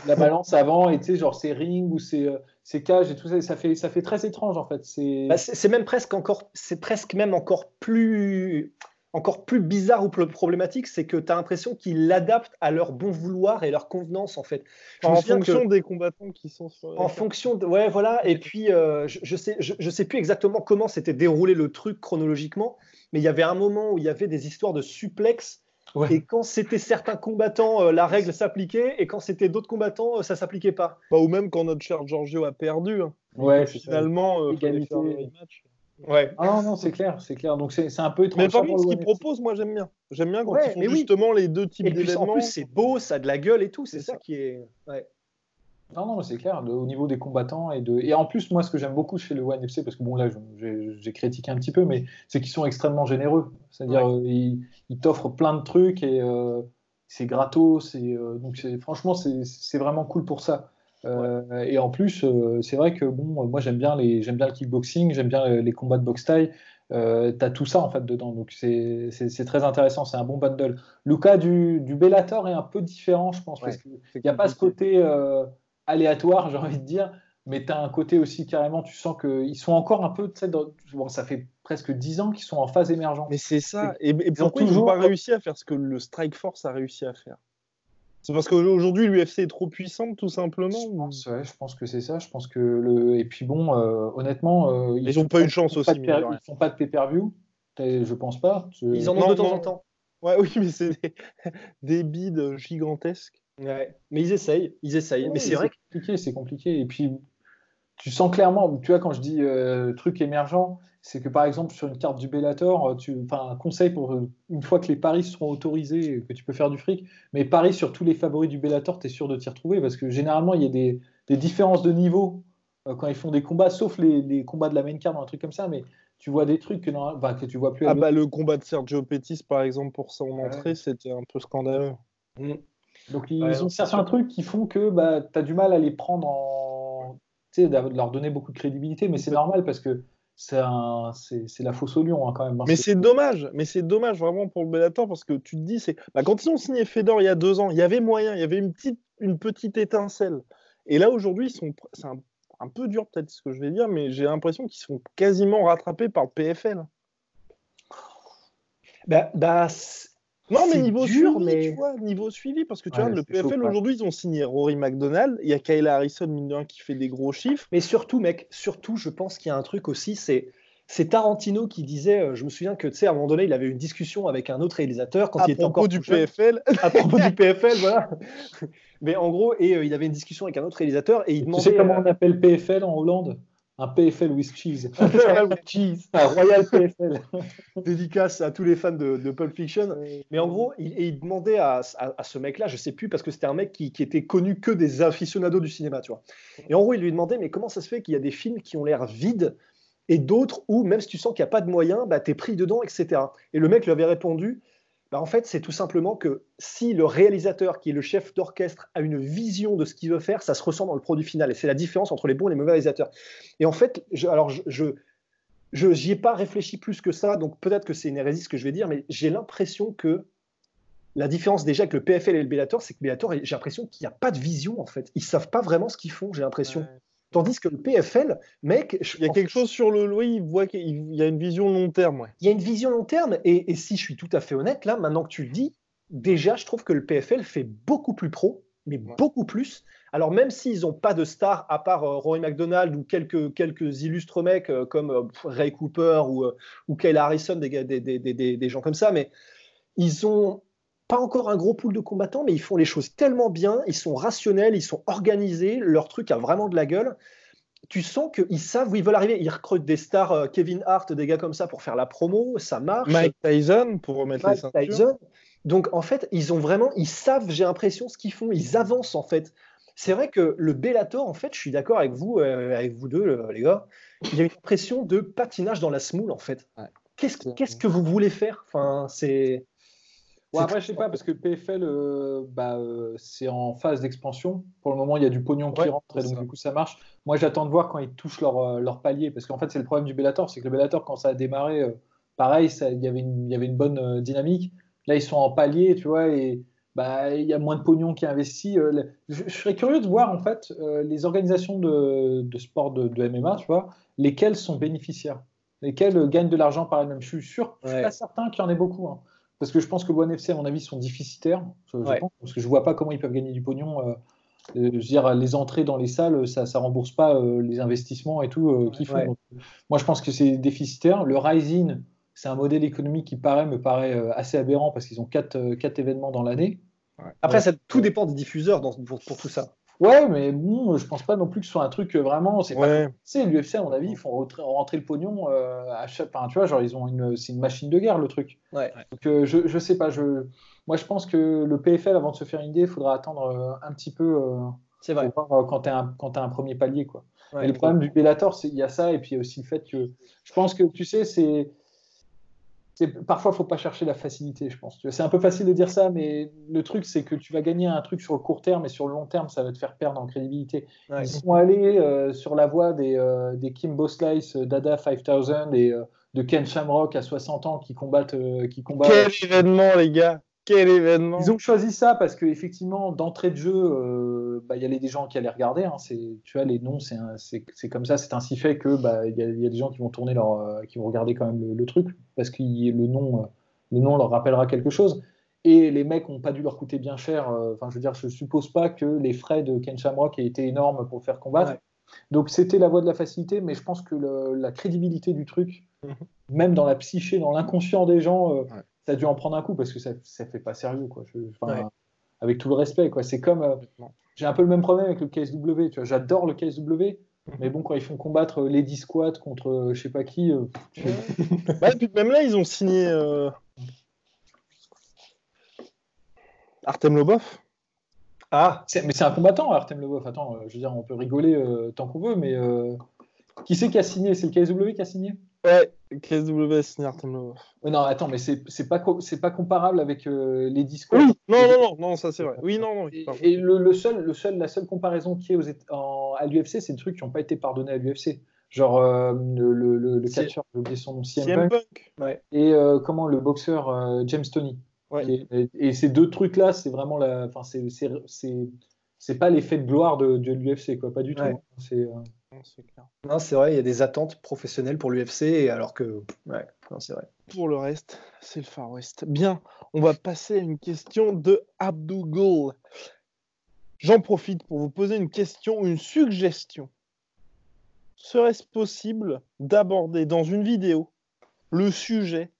la (laughs) balance avant, et tu sais, genre c'est ring ou c'est euh, cage et tout ça, et ça fait, ça fait très étrange en fait. C'est... Bah, c'est c'est même presque encore, c'est presque même encore plus, encore plus bizarre ou plus problématique, c'est que tu as l'impression qu'ils l'adaptent à leur bon vouloir et leur convenance en fait. Je en que- fonction des combattants qui sont sur. en fonction de, ouais voilà et puis euh, je, je sais je, je sais plus exactement comment s'était déroulé le truc chronologiquement mais il y avait un moment où il y avait des histoires de suplex Ouais. et quand c'était certains combattants euh, la règle s'appliquait et quand c'était d'autres combattants euh, ça s'appliquait pas Bah, ou même quand notre cher Giorgio a perdu. hein. Ouais. Finalement, euh, ouais Ah non, non, c'est clair, c'est clair. Donc c'est un peu étrange. Mais par contre, ce qu'ils proposent, moi j'aime bien. J'aime bien quand Ouais, ils font oui. justement les deux types puis en d'événements. plus c'est beau ça a de la gueule et tout c'est ça ça. qui est ouais. Non, non, c'est clair, de- au niveau des combattants. Et, de... et en plus, moi, ce que j'aime beaucoup chez le One FC, parce que bon, là, j'ai critiqué un petit peu, mais c'est qu'ils sont extrêmement généreux. C'est-à-dire, euh, ils, ils t'offrent plein de trucs et euh, c'est gratos. Et, euh, donc, franchement, c'est vraiment cool pour ça. Euh, Et en plus, euh, c'est vrai que bon, moi, j'aime bien, les, j'aime bien le kickboxing, j'aime bien les, les combats de boxe taille. Euh, T'as tout ça en fait dedans, donc c'est c'est- c'est très intéressant, c'est un bon bundle. Le cas du, du Bellator est un peu différent, je pense, parce Ouais. que il n'y a pas ce côté euh, aléatoire, (laughs) j'ai envie de dire, mais tu as un côté aussi carrément, tu sens qu'ils sont encore un peu, tu sais, dans- bon, ça fait presque 10 ans qu'ils sont en phase émergente. Mais c'est ça. Et, et ont pourquoi ils n'ont toujours- pas réussi à faire ce que le Strike Force a réussi à faire? C'est parce qu'aujourd'hui, l'UFC est trop puissante, tout simplement Je pense, ouais, je pense que c'est ça. Je pense que le et puis bon, euh, honnêtement, euh, Ils ont pas eu de chance aussi. Ils font pas de pay-per-view. Je pense pas. Ils en ont Non, de temps non. en temps Ouais, oui, mais c'est des, (laughs) des bids gigantesques. ouais. mais ils essayent ils essayent mais c'est vrai compliqué, c'est compliqué. Et puis, tu sens clairement, tu vois, quand je dis euh, truc émergent, c'est que par exemple, sur une carte du Bellator, tu, enfin, un conseil pour euh, une fois que les paris seront autorisés, que tu peux faire du fric, mais paris sur tous les favoris du Bellator, tu es sûr de t'y retrouver parce que généralement, il y a des, des différences de niveau euh, quand ils font des combats, sauf les, les combats de la main card, un truc comme ça, mais tu vois des trucs que, non- enfin, que tu vois plus. à Ah bah le combat de Sergio Pettis, par exemple, pour son Ouais. entrée, c'était un peu scandaleux. Donc ils Ouais, ont certains trucs qui font que bah, tu as du mal à les prendre en. Sais, de leur donner beaucoup de crédibilité, mais c'est normal parce que c'est la fausse au lion hein, quand même. hein. Mais c'est dommage, mais c'est dommage vraiment pour le Bellator parce que tu te dis, c'est bah, quand ils ont signé Fedor il y a deux ans, il y avait moyen, il y avait une petite, une petite étincelle. Et là aujourd'hui, ils sont, c'est un, un peu dur peut-être ce que je vais dire, mais j'ai l'impression qu'ils sont quasiment rattrapés par le PFL. bah, bah, Non, mais niveau dur, suivi, mais- tu vois, niveau suivi, parce que tu Ouais, vois, le PFL aujourd'hui, ils ont signé Rory McDonald, il y a Kayla Harrison, mine de rien, qui fait des gros chiffres. Mais surtout, mec, surtout, je pense qu'il y a un truc aussi, c'est c'est Tarantino qui disait, euh, je me souviens que, tu sais, à un moment donné, il avait eu une discussion avec un autre réalisateur quand à il était propos encore du jeune. PFL, (laughs) à propos du (laughs) PFL, voilà. Mais en gros, et euh, il avait une discussion avec un autre réalisateur et il Tu demandait. sais comment euh, on appelle PFL en Hollande? Un PFL with cheese. Royal Cheese. (laughs) Un Royal PFL. (laughs) dédicace à tous les fans de, de Pulp Fiction. Mais en gros, il, demandait à, à- à ce mec-là, je sais plus, parce que c'était un mec qui, qui était connu que des aficionados du cinéma, tu vois. Et en gros, il lui demandait, mais comment ça se fait qu'il y a des films qui ont l'air vides et d'autres où, même si tu sens qu'il n'y a pas de moyens, bah, tu es pris dedans, etc. Et le mec lui avait répondu bah, en fait, c'est tout simplement que si le réalisateur, qui est le chef d'orchestre, a une vision de ce qu'il veut faire, ça se ressent dans le produit final. Et c'est la différence entre les bons et les mauvais réalisateurs. Et en fait, alors je, je n'y ai pas réfléchi plus que ça, donc peut-être que c'est une hérésie ce que je vais dire, mais j'ai l'impression que la différence déjà avec le PFL et le Bellator, c'est que Bellator, j'ai l'impression qu'il n'y a pas de vision en fait. Ils savent pas vraiment ce qu'ils font, j'ai l'impression. Tandis que le PFL, mec. Il y a quelque chose sur le. Oui, il voit qu'il y a une vision long terme. Il y a une vision long terme. Et, si je suis tout à fait honnête, là, maintenant que tu le dis, déjà, je trouve que le PFL fait beaucoup plus pro, mais beaucoup plus. Alors, même s'ils n'ont pas de stars à part euh, Rory McDonald ou quelques, quelques illustres mecs euh, comme euh, Ray Cooper ou, ou Kyle Harrison, des, des, des, des, gens comme ça, mais ils ont pas encore un gros pool de combattants, mais ils font les choses tellement bien, ils sont rationnels, ils sont organisés, leur truc a vraiment de la gueule. Tu sens qu'ils savent où ils veulent arriver. Ils recrutent des stars, euh, Kevin Hart, des gars comme ça pour faire la promo, ça marche. Mike Tyson pour remettre les ceintures. Tyson. Donc en fait, ils ont vraiment, ils savent, j'ai l'impression, ce qu'ils font. Ils avancent en fait. C'est vrai que le Bellator, en fait, je suis d'accord avec vous, euh, avec vous deux, les gars. Il y a une impression de patinage dans la smoule en fait. Qu'est-ce que vous voulez faire? Enfin, c'est après, je sais pas, parce que PFL, euh, bah, euh, c'est en phase d'expansion. Pour le moment, il y a du pognon qui rentre et donc du coup, ça marche. Moi, j'attends de voir quand ils touchent leur, euh, leur palier, parce qu'en fait, c'est le problème du Bellator, c'est que le Bellator, quand ça a démarré, pareil, il y avait une, y avait une bonne dynamique. Là, ils sont en palier, tu vois, et bah, il y a moins de pognon qui est investi. Je, serais curieux de voir, en fait, les organisations de, de sport de, de, MMA, tu vois, lesquelles sont bénéficiaires, lesquelles gagnent de l'argent par elles-mêmes? Je suis sûr, je suis pas certain qu'il y en ait beaucoup. Hein. Parce que je pense que One FC, à mon avis, sont déficitaires. parce que je vois pas comment ils peuvent gagner du pognon. Euh, euh, je veux dire, les entrées dans les salles, ça ne rembourse pas euh, les investissements et tout qu'ils font. moi, je pense que c'est déficitaire. Le Rising, c'est un modèle économique qui paraît, me paraît assez aberrant parce qu'ils ont quatre, quatre événements dans l'année. Après, ça, tout dépend des diffuseurs pour, pour, tout ça. Ouais, mais bon, je pense pas non plus que ce soit un truc euh, vraiment. C'est pas. C'est l'UFC, à mon avis, ils font rentrer, le pognon euh, à chaque. Enfin, tu vois, genre, ils ont une. C'est une machine de guerre, le truc. Ouais. Donc, euh, je, je sais pas. Je... Moi, je pense que le PFL, avant de se faire une idée, il faudra attendre un petit peu. c'est vrai. quand tu as, un, as un premier palier, quoi. et le problème du Bellator, il y a ça, et puis il y a aussi le fait que. Je pense que, tu sais, c'est parfois, il faut pas chercher la facilité, je pense. C'est un peu facile de dire ça, mais le truc, c'est que tu vas gagner un truc sur le court terme et sur le long terme, ça va te faire perdre en crédibilité. Ils sont allés euh, sur la voie des, euh, des Kimbo Slice, euh, Dada 5000 et de Ken Shamrock à 60 ans qui combattent. qui combattent Quel événement, les gars quel événement Ils ont choisi ça parce qu'effectivement, d'entrée de jeu, euh, bah, il y a des gens qui allaient regarder. Hein, tu vois, les noms, c'est comme ça, c'est ainsi fait que bah, il y, a des gens qui vont tourner leur, euh, qui vont regarder quand même le, truc parce que le nom, euh, le nom leur rappellera quelque chose. Et les mecs n'ont pas dû leur coûter bien cher. Enfin, je veux dire, je suppose pas que les frais de Ken Shamrock aient été énormes pour faire combattre. Donc c'était la voie de la facilité, mais je pense que la crédibilité du truc, mhm. même dans la psyché, dans l'inconscient des gens, ça a dû en prendre un coup parce que ça, ça fait pas sérieux, quoi. Avec tout le respect, quoi. C'est comme. Euh, j'ai un peu le même problème avec le KSW, tu vois. J'adore le KSW, mais bon, quand ils font combattre euh, Lady Squad contre euh, je sais pas qui. puis (laughs) même là, ils ont signé. Artem Lobov. Ah, mais c'est un combattant, Artem Lobov. Attends, je veux dire, on peut rigoler tant qu'on veut, mais qui c'est qui a signé? C'est le KSW qui a signé? Ouais, KSW Artem Lobov. non, attends, mais c'est pas, pas comparable avec euh, les discours. Oui, non, non, non, non, ça c'est vrai. Oui, non, non. Et, le, seul, le seul, la seule comparaison qui est aux, à l'UFC, c'est des trucs qui n'ont pas été pardonnés à l'UFC. Genre euh, le, le, le catcheur, j'ai oublié son nom, CM, Punk. Ouais. Et euh, comment le boxeur James Tony. Ouais. Et, ces deux trucs-là, c'est vraiment la. Enfin, c'est pas l'effet de gloire de, de l'UFC, quoi, pas du tout. C'est c'est vrai, il y a des attentes professionnelles pour l'UFC, alors que. Ouais, c'est vrai. Pour le reste, c'est le Far West. Bien, on va passer à une question de Abdougoul. J'en profite pour vous poser une question, une suggestion. Serait-ce possible d'aborder dans une vidéo le sujet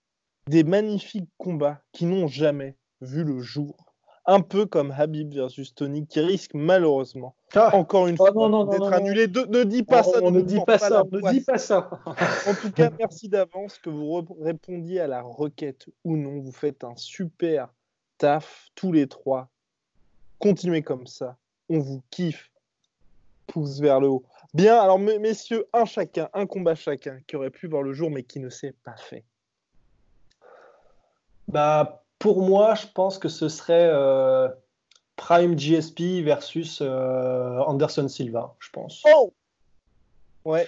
des magnifiques combats qui n'ont jamais vu le jour? Un peu comme Habib versus Tony, qui risque malheureusement, ah. encore une oh, fois, d'être annulé. ne dis pas ça. On ne dit pas ça. Ne dis pas ça. en tout cas, merci d'avance que vous répondiez à la requête ou non. Vous faites un super taf, tous les trois. Continuez comme ça. On vous kiffe. Pouce vers le haut. Bien, alors messieurs, un chacun, un combat chacun qui aurait pu voir le jour mais qui ne s'est pas fait. Bah, pour moi, je pense que ce serait euh, Prime GSP versus euh, Anderson Silva, je pense. Oh Ouais.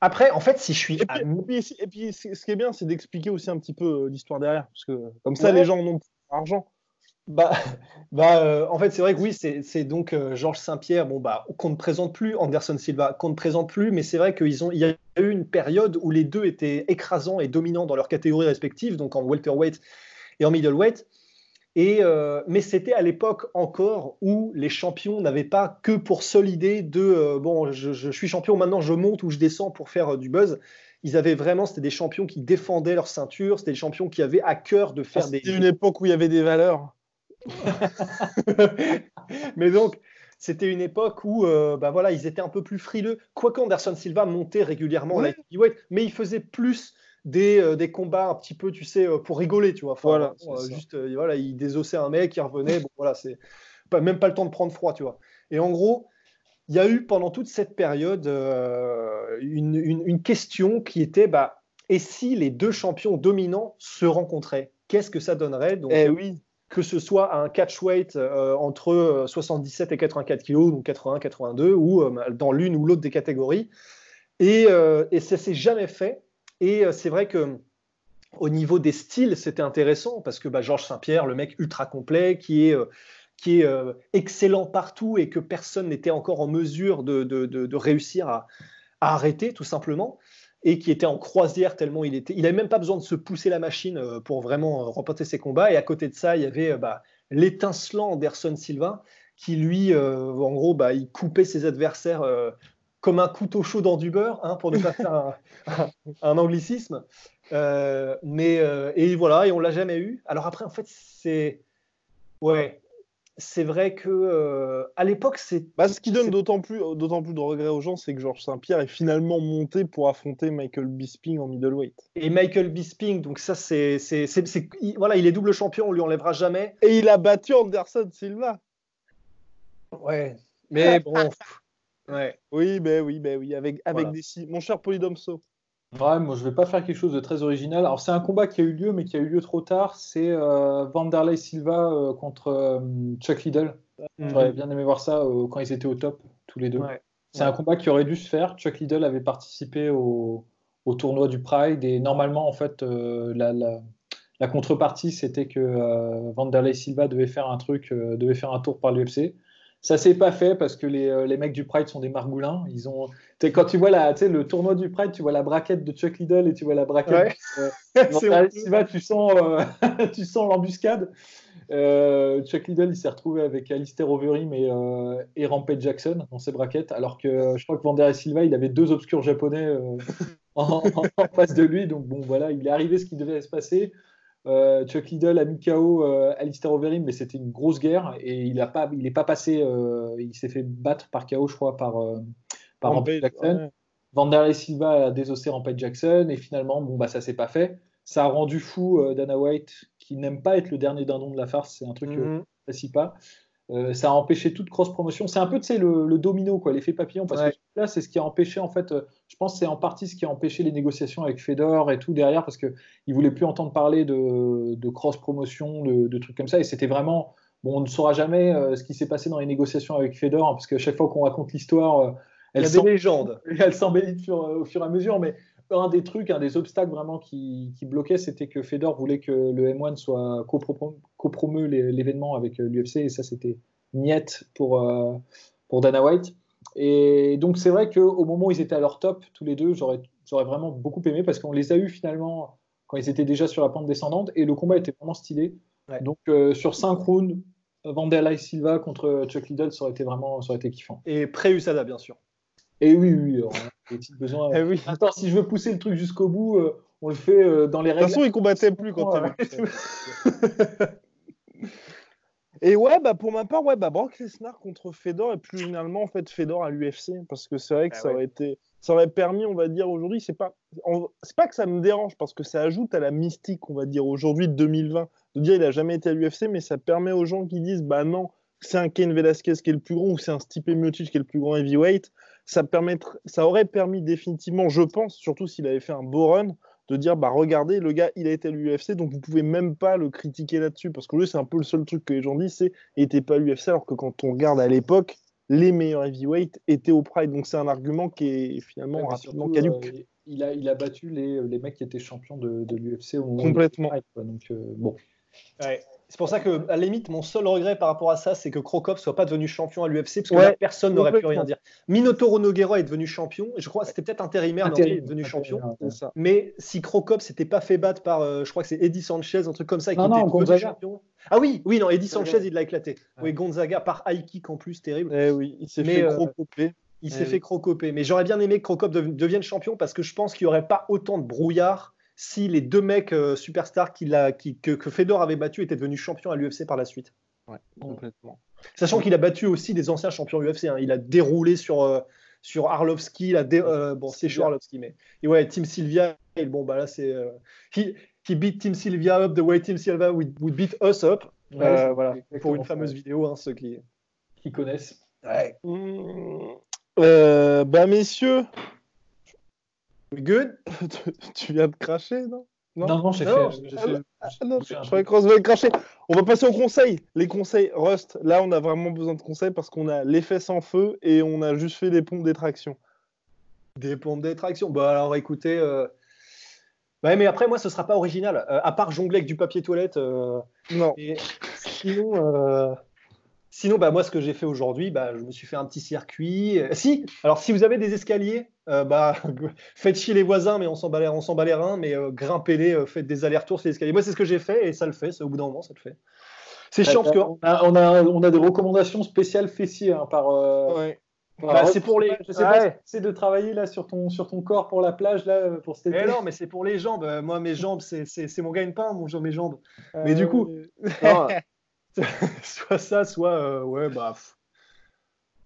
Après, en fait, si je suis. Et puis, ce qui est bien, c'est d'expliquer aussi un petit peu euh, l'histoire derrière. Parce que comme ça, les gens n'ont pas d'argent. Bah, (laughs) bah euh, en fait, c'est vrai que oui, c'est donc euh, Georges Saint-Pierre, bon, bah, qu'on ne présente plus, Anderson Silva, qu'on ne présente plus, mais c'est vrai qu'il y a eu une période où les deux étaient écrasants et dominants dans leurs catégories respectives, donc en welterweight et en middleweight. Et, euh, mais c'était à l'époque encore où les champions n'avaient pas que pour seule idée de bon, je, je, suis champion, maintenant je monte ou je descends pour faire du buzz. Ils avaient vraiment, c'était des champions qui défendaient leur ceinture, c'était des champions qui avaient à cœur de faire des. C'était une époque où il y avait des valeurs. (laughs) mais donc, c'était une époque où euh, bah voilà, ils étaient un peu plus frileux. Quoique Anderson Silva montait régulièrement la mais il faisait plus des, euh, des, combats un petit peu, tu sais, euh, pour rigoler, tu vois. voilà, juste, voilà, il désossait un mec, il revenait. Bon, voilà, c'est pas, même pas le temps de prendre froid, tu vois. Et en gros, il y a eu pendant toute cette période une, une, question qui était, bah, et si les deux champions dominants se rencontraient Qu'est-ce que ça donnerait? Donc, eh oui que ce soit un catch weight euh, entre 77 et 84 kg, donc 81, 82, ou euh, dans l'une ou l'autre des catégories. Et, euh, et ça s'est jamais fait. Et c'est vrai que au niveau des styles, c'était intéressant parce que bah, Georges Saint-Pierre, le mec ultra complet, qui est, qui est excellent partout et que personne n'était encore en mesure de, réussir à, arrêter, tout simplement et qui était en croisière tellement il était. Il n'avait même pas besoin de se pousser la machine euh, pour vraiment euh, remporter ses combats. Et à côté de ça, il y avait euh, bah, l'étincelant Anderson Silva qui, lui, en gros, bah, il coupait ses adversaires comme un couteau chaud dans du beurre, hein, pour ne pas faire un, un, anglicisme. mais et voilà, et on l'a jamais eu. Alors après, en fait, c'est ouais, c'est vrai que euh, à l'époque, c'est. Bah, ce qui donne d'autant plus, d'autant plus de regrets aux gens, c'est que Georges Saint-Pierre est finalement monté pour affronter Michael Bisping en middleweight. Et Michael Bisping, donc ça, c'est, c'est, voilà, il est double champion, on lui enlèvera jamais. Et il a battu Anderson Silva. Ouais, mais bon. Ouais. Oui, ben oui, ben oui, avec, avec des Mon cher Polydomso. Ouais, moi je vais pas faire quelque chose de très original. Alors c'est un combat qui a eu lieu, mais qui a eu lieu trop tard. C'est euh, Vanderlei Silva euh, contre euh, Chuck Liddell. Mhm. J'aurais bien aimé voir ça quand ils étaient au top, tous les deux. C'est un combat qui aurait dû se faire. Chuck Liddell avait participé au, tournoi du Pride et normalement en fait la, la, contrepartie c'était que Vanderlei Silva devait faire un truc, devait faire un tour par l'UFC. Ça s'est pas fait parce que les, euh, les, mecs du Pride sont des margoulins. Ils ont, quand tu vois la, le tournoi du Pride, tu vois la braquette de Chuck Liddell et tu vois la braquette. de, (laughs) tu sens, euh, (laughs) tu sens l'embuscade. Euh, Chuck Liddell, il s'est retrouvé avec Alistair Overeem et, et Rampage Jackson dans ses braquettes, alors que je crois que Vander Silva, il avait deux obscurs japonais (laughs) en, en, face de lui. Donc bon, voilà, il est arrivé ce qui devait se passer. Euh, Chuck Liddell a mis KO euh, Alistair Overeem, mais c'était une grosse guerre et il n'est pas, il pas passé. Euh, il s'est fait battre par KO, je crois, par, par Rampage Jackson. Vanderlei Silva a désossé Rampage Jackson et finalement, bon, bah, ça s'est pas fait. Ça a rendu fou Dana White, qui n'aime pas être le dernier dindon de la farce. C'est un truc mm -hmm. que pas. Euh, ça a empêché toute cross promotion. C'est un peu le, le domino, quoi, l'effet papillon, parce que là, c'est ce qui a empêché, en fait, euh, je pense c'est en partie ce qui a empêché les négociations avec Fedor et tout derrière, parce qu'ils ne voulaient plus entendre parler de, de cross promotion, de, de, trucs comme ça, et c'était vraiment. Bon, on ne saura jamais euh, ce qui s'est passé dans les négociations avec Fedor, hein, parce qu'à chaque fois qu'on raconte l'histoire. (laughs) Elle s'embellit au fur et à mesure, mais un des trucs, un des obstacles vraiment qui, qui bloquait, c'était que Fedor voulait que le M1 soit copromeux l'événement avec euh, l'UFC, et ça, c'était niette pour, euh, pour Dana White. Et donc, c'est vrai qu'au moment où ils étaient à leur top, tous les deux, j'aurais vraiment beaucoup aimé parce qu'on les a eus finalement quand ils étaient déjà sur la pente descendante, et le combat était vraiment stylé. Donc, euh, sur 5 rounds, Vanderlei Silva contre Chuck Liddell, ça aurait été vraiment ça aurait été kiffant. Et pré-USADA, bien sûr. Et oui, oui. besoin. (laughs) Eh oui. Attends, si je veux pousser le truc jusqu'au bout, euh, on le fait euh, dans les règles. De toute façon, il combattait plus quand tu Et ouais, bah pour ma part, ouais, bah Brock Lesnar contre Fedor et plus généralement en fait Fedor à l'UFC parce que c'est vrai que ah ça aurait été, ça aurait permis, on va dire aujourd'hui, c'est pas, c'est pas que ça me dérange parce que ça ajoute à la mystique, on va dire aujourd'hui de 2020, de dire il a jamais été à l'UFC, mais ça permet aux gens qui disent bah non, c'est un Ken Velasquez qui est le plus grand ou c'est un Stipe Miocic qui est le plus grand heavyweight ça, aurait permis définitivement, je pense, surtout s'il avait fait un beau run, de dire bah regardez, le gars, il a été à l'UFC, donc vous pouvez même pas le critiquer là-dessus. Parce que c'est un peu le seul truc que les gens disent, c'est il était pas à l'UFC, alors que quand on regarde à l'époque, les meilleurs heavyweights étaient au Pride. Donc c'est un argument qui est finalement Ouais, mais rapidement surtout, caduque. euh, il, a, il a battu les, les mecs qui étaient champions de, de l'UFC au moment Complètement. Donc, euh, bon. Ouais. C'est pour ça que, à la limite, mon seul regret par rapport à ça, c'est que Krokop soit pas devenu champion à l'UFC, parce que Ouais, là, personne n'aurait pu rien dire. Minotauro Nogueira est devenu champion, et je crois que c'était peut-être intérimaire, est devenu champion. Ça. Mais si Krokop s'était pas fait battre par, euh, je crois que c'est Eddie Sanchez, un truc comme ça, qui Non, était non, devenu Gonzaga. champion. Ah oui, oui, non, Eddie. Sanchez, il l'a éclaté. Ouais. Oui, Gonzaga par high kick en plus, terrible. Eh oui, il s'est Mais, fait euh, crocoper. Il Eh s'est oui. fait crocoper. Mais j'aurais bien aimé que Krokop dev- devienne champion parce que je pense qu'il n'y aurait pas autant de brouillard si les deux mecs euh, superstars a- qui- que, que Fedor avait battu étaient devenus champions à l'UFC par la suite. Ouais, complètement. Sachant qu'il a battu aussi des anciens champions UFC. hein. Il a déroulé sur, euh, sur Arlovski. Il a dé- euh, bon, c'est chaud Arlovski, mais. Et ouais, Team Sylvia. Et bon, bah là, c'est. euh, he, he beat Team Sylvia up the way Team Sylvia would, would beat us up. Ouais, Euh, voilà, pour une fameuse ouais. vidéo, hein, ceux qui. Qui connaissent. Mmh. Euh, bah messieurs, Good. (laughs) tu, viens de cracher, non? Non? Non, non, j'ai Non, fait. j'ai ah, fait- Ah je croyais qu'on se cracher. On va passer aux conseils. Les conseils Rust, là on a vraiment besoin de conseils parce qu'on a les fesses en feu et on a juste fait des pompes d'étraction. Des pompes d'attraction. Bah alors écoutez. euh, Ouais, mais après, moi, ce sera pas original. Euh, à part jongler avec du papier toilette. euh, Non. Et sinon, euh, sinon bah, moi, ce que j'ai fait aujourd'hui, bah, je me suis fait un petit circuit. Euh, Si, alors si vous avez des escaliers, euh, bah, (laughs) faites chier les voisins, mais on s'en bat les, on s'en bat les reins, mais euh, grimpez-les, faites des allers-retours sur les escaliers. Moi, c'est ce que j'ai fait et ça le fait. Au bout d'un moment, ça le fait. C'est chiant parce que on, a, on, a, on a des recommandations spéciales fessiers hein, par. Ouais. par- Bah, c'est pour les- Je sais pas Ouais. si c'est de travailler là sur ton, sur ton corps pour la plage là pour cet été. Mais non, mais c'est pour les jambes. Moi, mes jambes, c'est c'est- c'est mon gagne-pain, mon, mes jambes. Mais du coup- Non, (laughs) (laughs) soit ça, soit euh, ouais, bah. pff.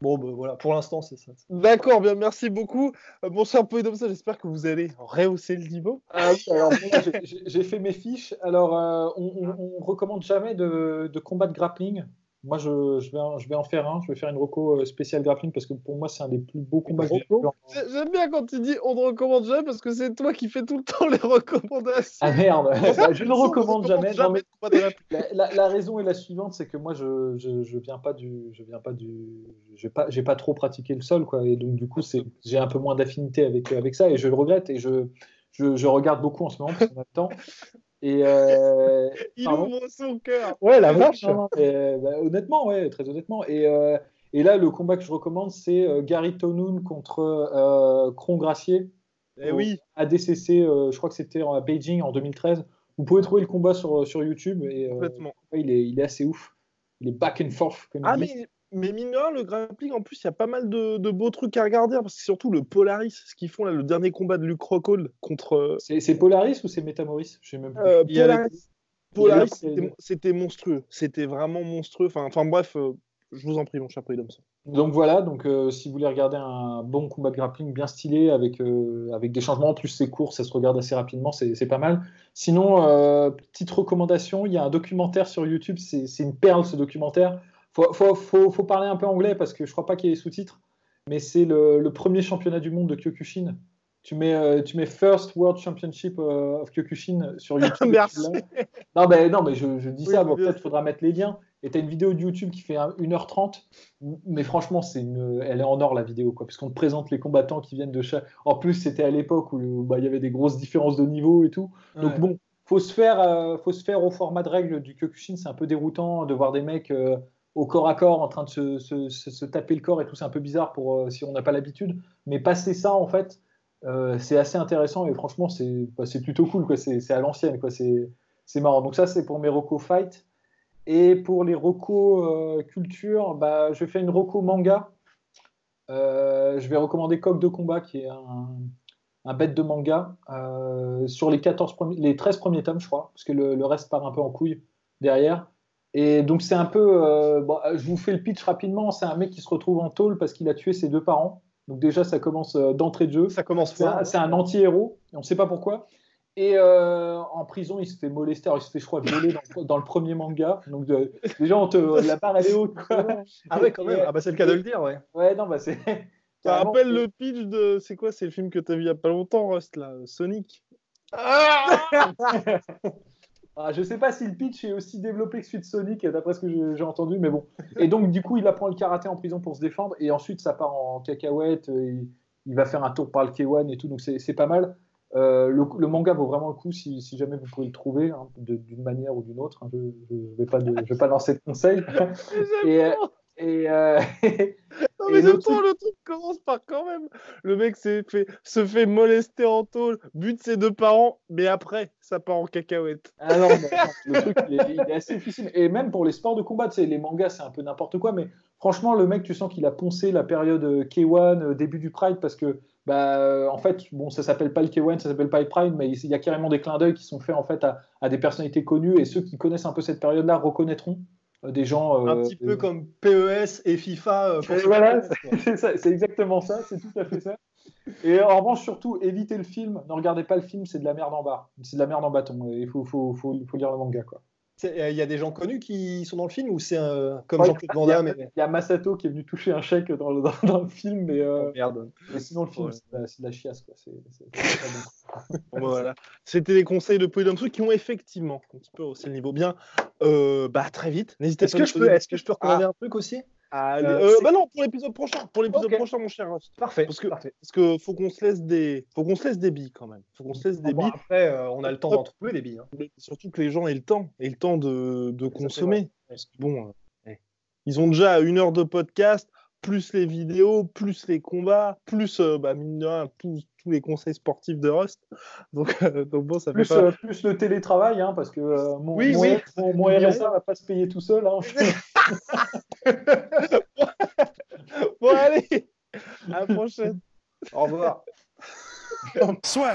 Bon, bah, voilà, pour l'instant, c'est ça. D'accord, bien, merci beaucoup. Euh, bon cher Poidomsa, j'espère que vous allez rehausser le niveau. Ah oui, alors moi, (laughs) j'ai- fait mes fiches. Alors, euh, on, on, on recommande jamais de, de combat de grappling. Moi, je, je vais, en- je vais en faire un. Je vais faire une reco euh, spéciale grappling parce que pour moi, c'est un des plus beaux combats que j'ai vu. en- J'ai- J'aime bien quand tu dis on ne recommande jamais parce que c'est toi qui fais tout le temps les recommandations. Ah merde, (laughs) Bah, je ne recommande jamais. Non, mais (laughs) la, la- la raison est la suivante, c'est que moi, je, je, je viens pas du, je viens pas du, j'ai pas, trop pratiqué le sol, quoi. Et donc, du coup, j'ai un peu moins d'affinité avec, avec ça, et je le regrette. Et je, je, je regarde beaucoup en ce moment parce qu'on a le temps. (laughs) Et euh, (laughs) Il Pardon ouvre son cœur. Ouais, la vache. non, non, mais, euh, bah, honnêtement, ouais, très honnêtement. Et, euh, et là, le combat que je recommande, c'est euh, Gary Tonoun contre euh, Cron Gracier. Eh oui. ADCC, euh, je crois que c'était à Beijing en 2013. Vous pouvez trouver le combat sur, sur YouTube et euh, Complètement. ouais, il, est, il est assez ouf. Il est back and forth. Comme Ah mais, mais mine de rien, le grappling, en plus, il y a pas mal de, de beaux trucs à regarder parce que surtout le Polaris, ce qu'ils font là, le dernier combat de Luke Rockhold contre euh, C'est Polaris ou c'est Metamoris Je sais même plus. euh, Polaris. C'était- monstrueux. C'était vraiment monstrueux. Enfin, enfin bref, euh, je vous en prie, mon cher Poidomsa. Donc voilà, donc euh, si vous voulez regarder un bon combat de grappling bien stylé avec, euh, avec des changements, en plus c'est court, ça se regarde assez rapidement, c'est c'est pas mal. Sinon, euh, petite recommandation, il y a un documentaire sur YouTube, c'est c'est une perle ce documentaire. Faut, faut, faut, faut parler un peu anglais parce que je crois pas qu'il y ait les sous-titres, mais c'est le, le premier championnat du monde de Kyokushin. Tu mets, euh, tu mets First World Championship euh, of Kyokushin sur (laughs) YouTube. Merci. Non, mais, non, mais je, je dis Oui, ça, bon, peut-être faudra mettre les liens. Et tu as une vidéo de YouTube qui fait un- 1h30, mais franchement, c'est une... elle est en or la vidéo, quoi, parce qu'on te présente les combattants qui viennent de chaque. En plus, c'était à l'époque où bah, il y avait des grosses différences de niveau et tout. Donc bon, faut se faire, euh, faut se faire au format de règle du Kyokushin. C'est un peu déroutant de voir des mecs euh, au corps à corps en train de se, se- se- taper le corps et tout. C'est un peu bizarre pour euh, si on n'a pas l'habitude. Mais passer ça, en fait, euh, c'est assez intéressant et franchement, c'est bah, plutôt cool. C'est à l'ancienne. C'est marrant. Donc ça, c'est pour mes Rocco Fight. Et pour les Rocco euh, culture, bah, je fais une Rocco manga. Je vais recommander Coq de combat, qui est un, un bête de manga, sur les, 14 premiers, les 13 premiers tomes, je crois, parce que le, le reste part un peu en couille derrière. Et donc c'est un peu, euh, bon, je vous fais le pitch rapidement, c'est un mec qui se retrouve en tôle parce qu'il a tué ses deux parents. Donc déjà ça commence euh, d'entrée de jeu. Ça commence C'est fort. un, c'est un anti-héros, on ne sait pas pourquoi. Et euh, en prison, il se fait molester, alors il se fait, je crois, violer dans, dans le premier manga. Donc de- déjà, on te, la barre elle est haute. Ah ouais, quand même. Ah bah c'est le cas de le dire, ouais. Ouais, non, bah c'est. (laughs) Ça rappelle le pitch de. C'est quoi C'est le film que t'as vu il y a pas longtemps, Rust, là Sonic (laughs) ah, je sais pas si le pitch est aussi développé que celui de Sonic, d'après ce que j'ai entendu, mais bon. Et donc, du coup, il apprend le karaté en prison pour se défendre, et ensuite, ça part en cacahuète. Il, il va faire un tour par le K1 et tout, donc c'est pas mal. Euh, le, manga vaut vraiment le coup si, si jamais vous pouvez le trouver hein, d'une manière ou d'une autre. Hein. je ne vais, pas vais pas lancer de conseils. (laughs) et, et, euh, non, (laughs) mais le, truc... le truc commence par quand même. Le mec fait, se fait molester en tôle, bute ses deux parents, mais après, ça part en cacahuète. Ah non, le truc, il est, assez difficile. Et même pour les sports de combat, les mangas, c'est un peu n'importe quoi, mais franchement, le mec, tu sens qu'il a poncé la période euh, K1, début du Pride, parce que bah, en fait, bon, ça s'appelle pas le K1, ça s'appelle pas le Pride, mais il y a carrément des clins d'œil qui sont faits en fait à, des personnalités connues et ceux qui connaissent un peu cette période-là reconnaîtront euh, des gens. un euh, petit peu comme PES et FIFA. Euh, voilà, (laughs) c'est exactement ça, c'est tout à fait ça. Et en revanche, surtout, évitez le film. Ne regardez pas le film, c'est de la merde en bas. C'est de la merde en bâton. Il faut, faut, faut, faut lire le manga, quoi. Il y a des gens connus qui sont dans le film ou c'est comme Jean-Claude Van Damme Il y a Masato qui est venu toucher un chèque dans le, (laughs) dans, le film, mais, euh, oh, sinon le film c'est de, la chiasse. Quoi. (laughs) voilà. C'était les conseils de truc qui ont effectivement un petit peu aussi le niveau. Bien, euh, bah, très vite. N'hésitez pas. Est-ce que, est que, je peux recommander ah. un truc aussi? Euh, euh, bah non, pour l'épisode prochain, pour l'épisode prochain, mon cher Parfait. Parce que, parfait. parce que faut qu'on se laisse des, faut qu'on se laisse des billes quand même. Faut qu'on se laisse des billes. Après, euh, on a le temps d'en trouver des billes. Hein. Surtout que les gens aient le temps, aient le temps de, de consommer. Bon, eh, ils ont déjà une heure de podcast, plus les vidéos, plus les combats, plus bah, mine de rien, tous, tous les conseils sportifs de Rust. Donc, donc bon, ça plus, fait pas... plus le télétravail, hein, parce que mon, oui, mon, oui, mon, mon RSA va pas se payer tout seul. Hein. (laughs) (laughs) bon, allez, à la prochaine. Au revoir. Soit.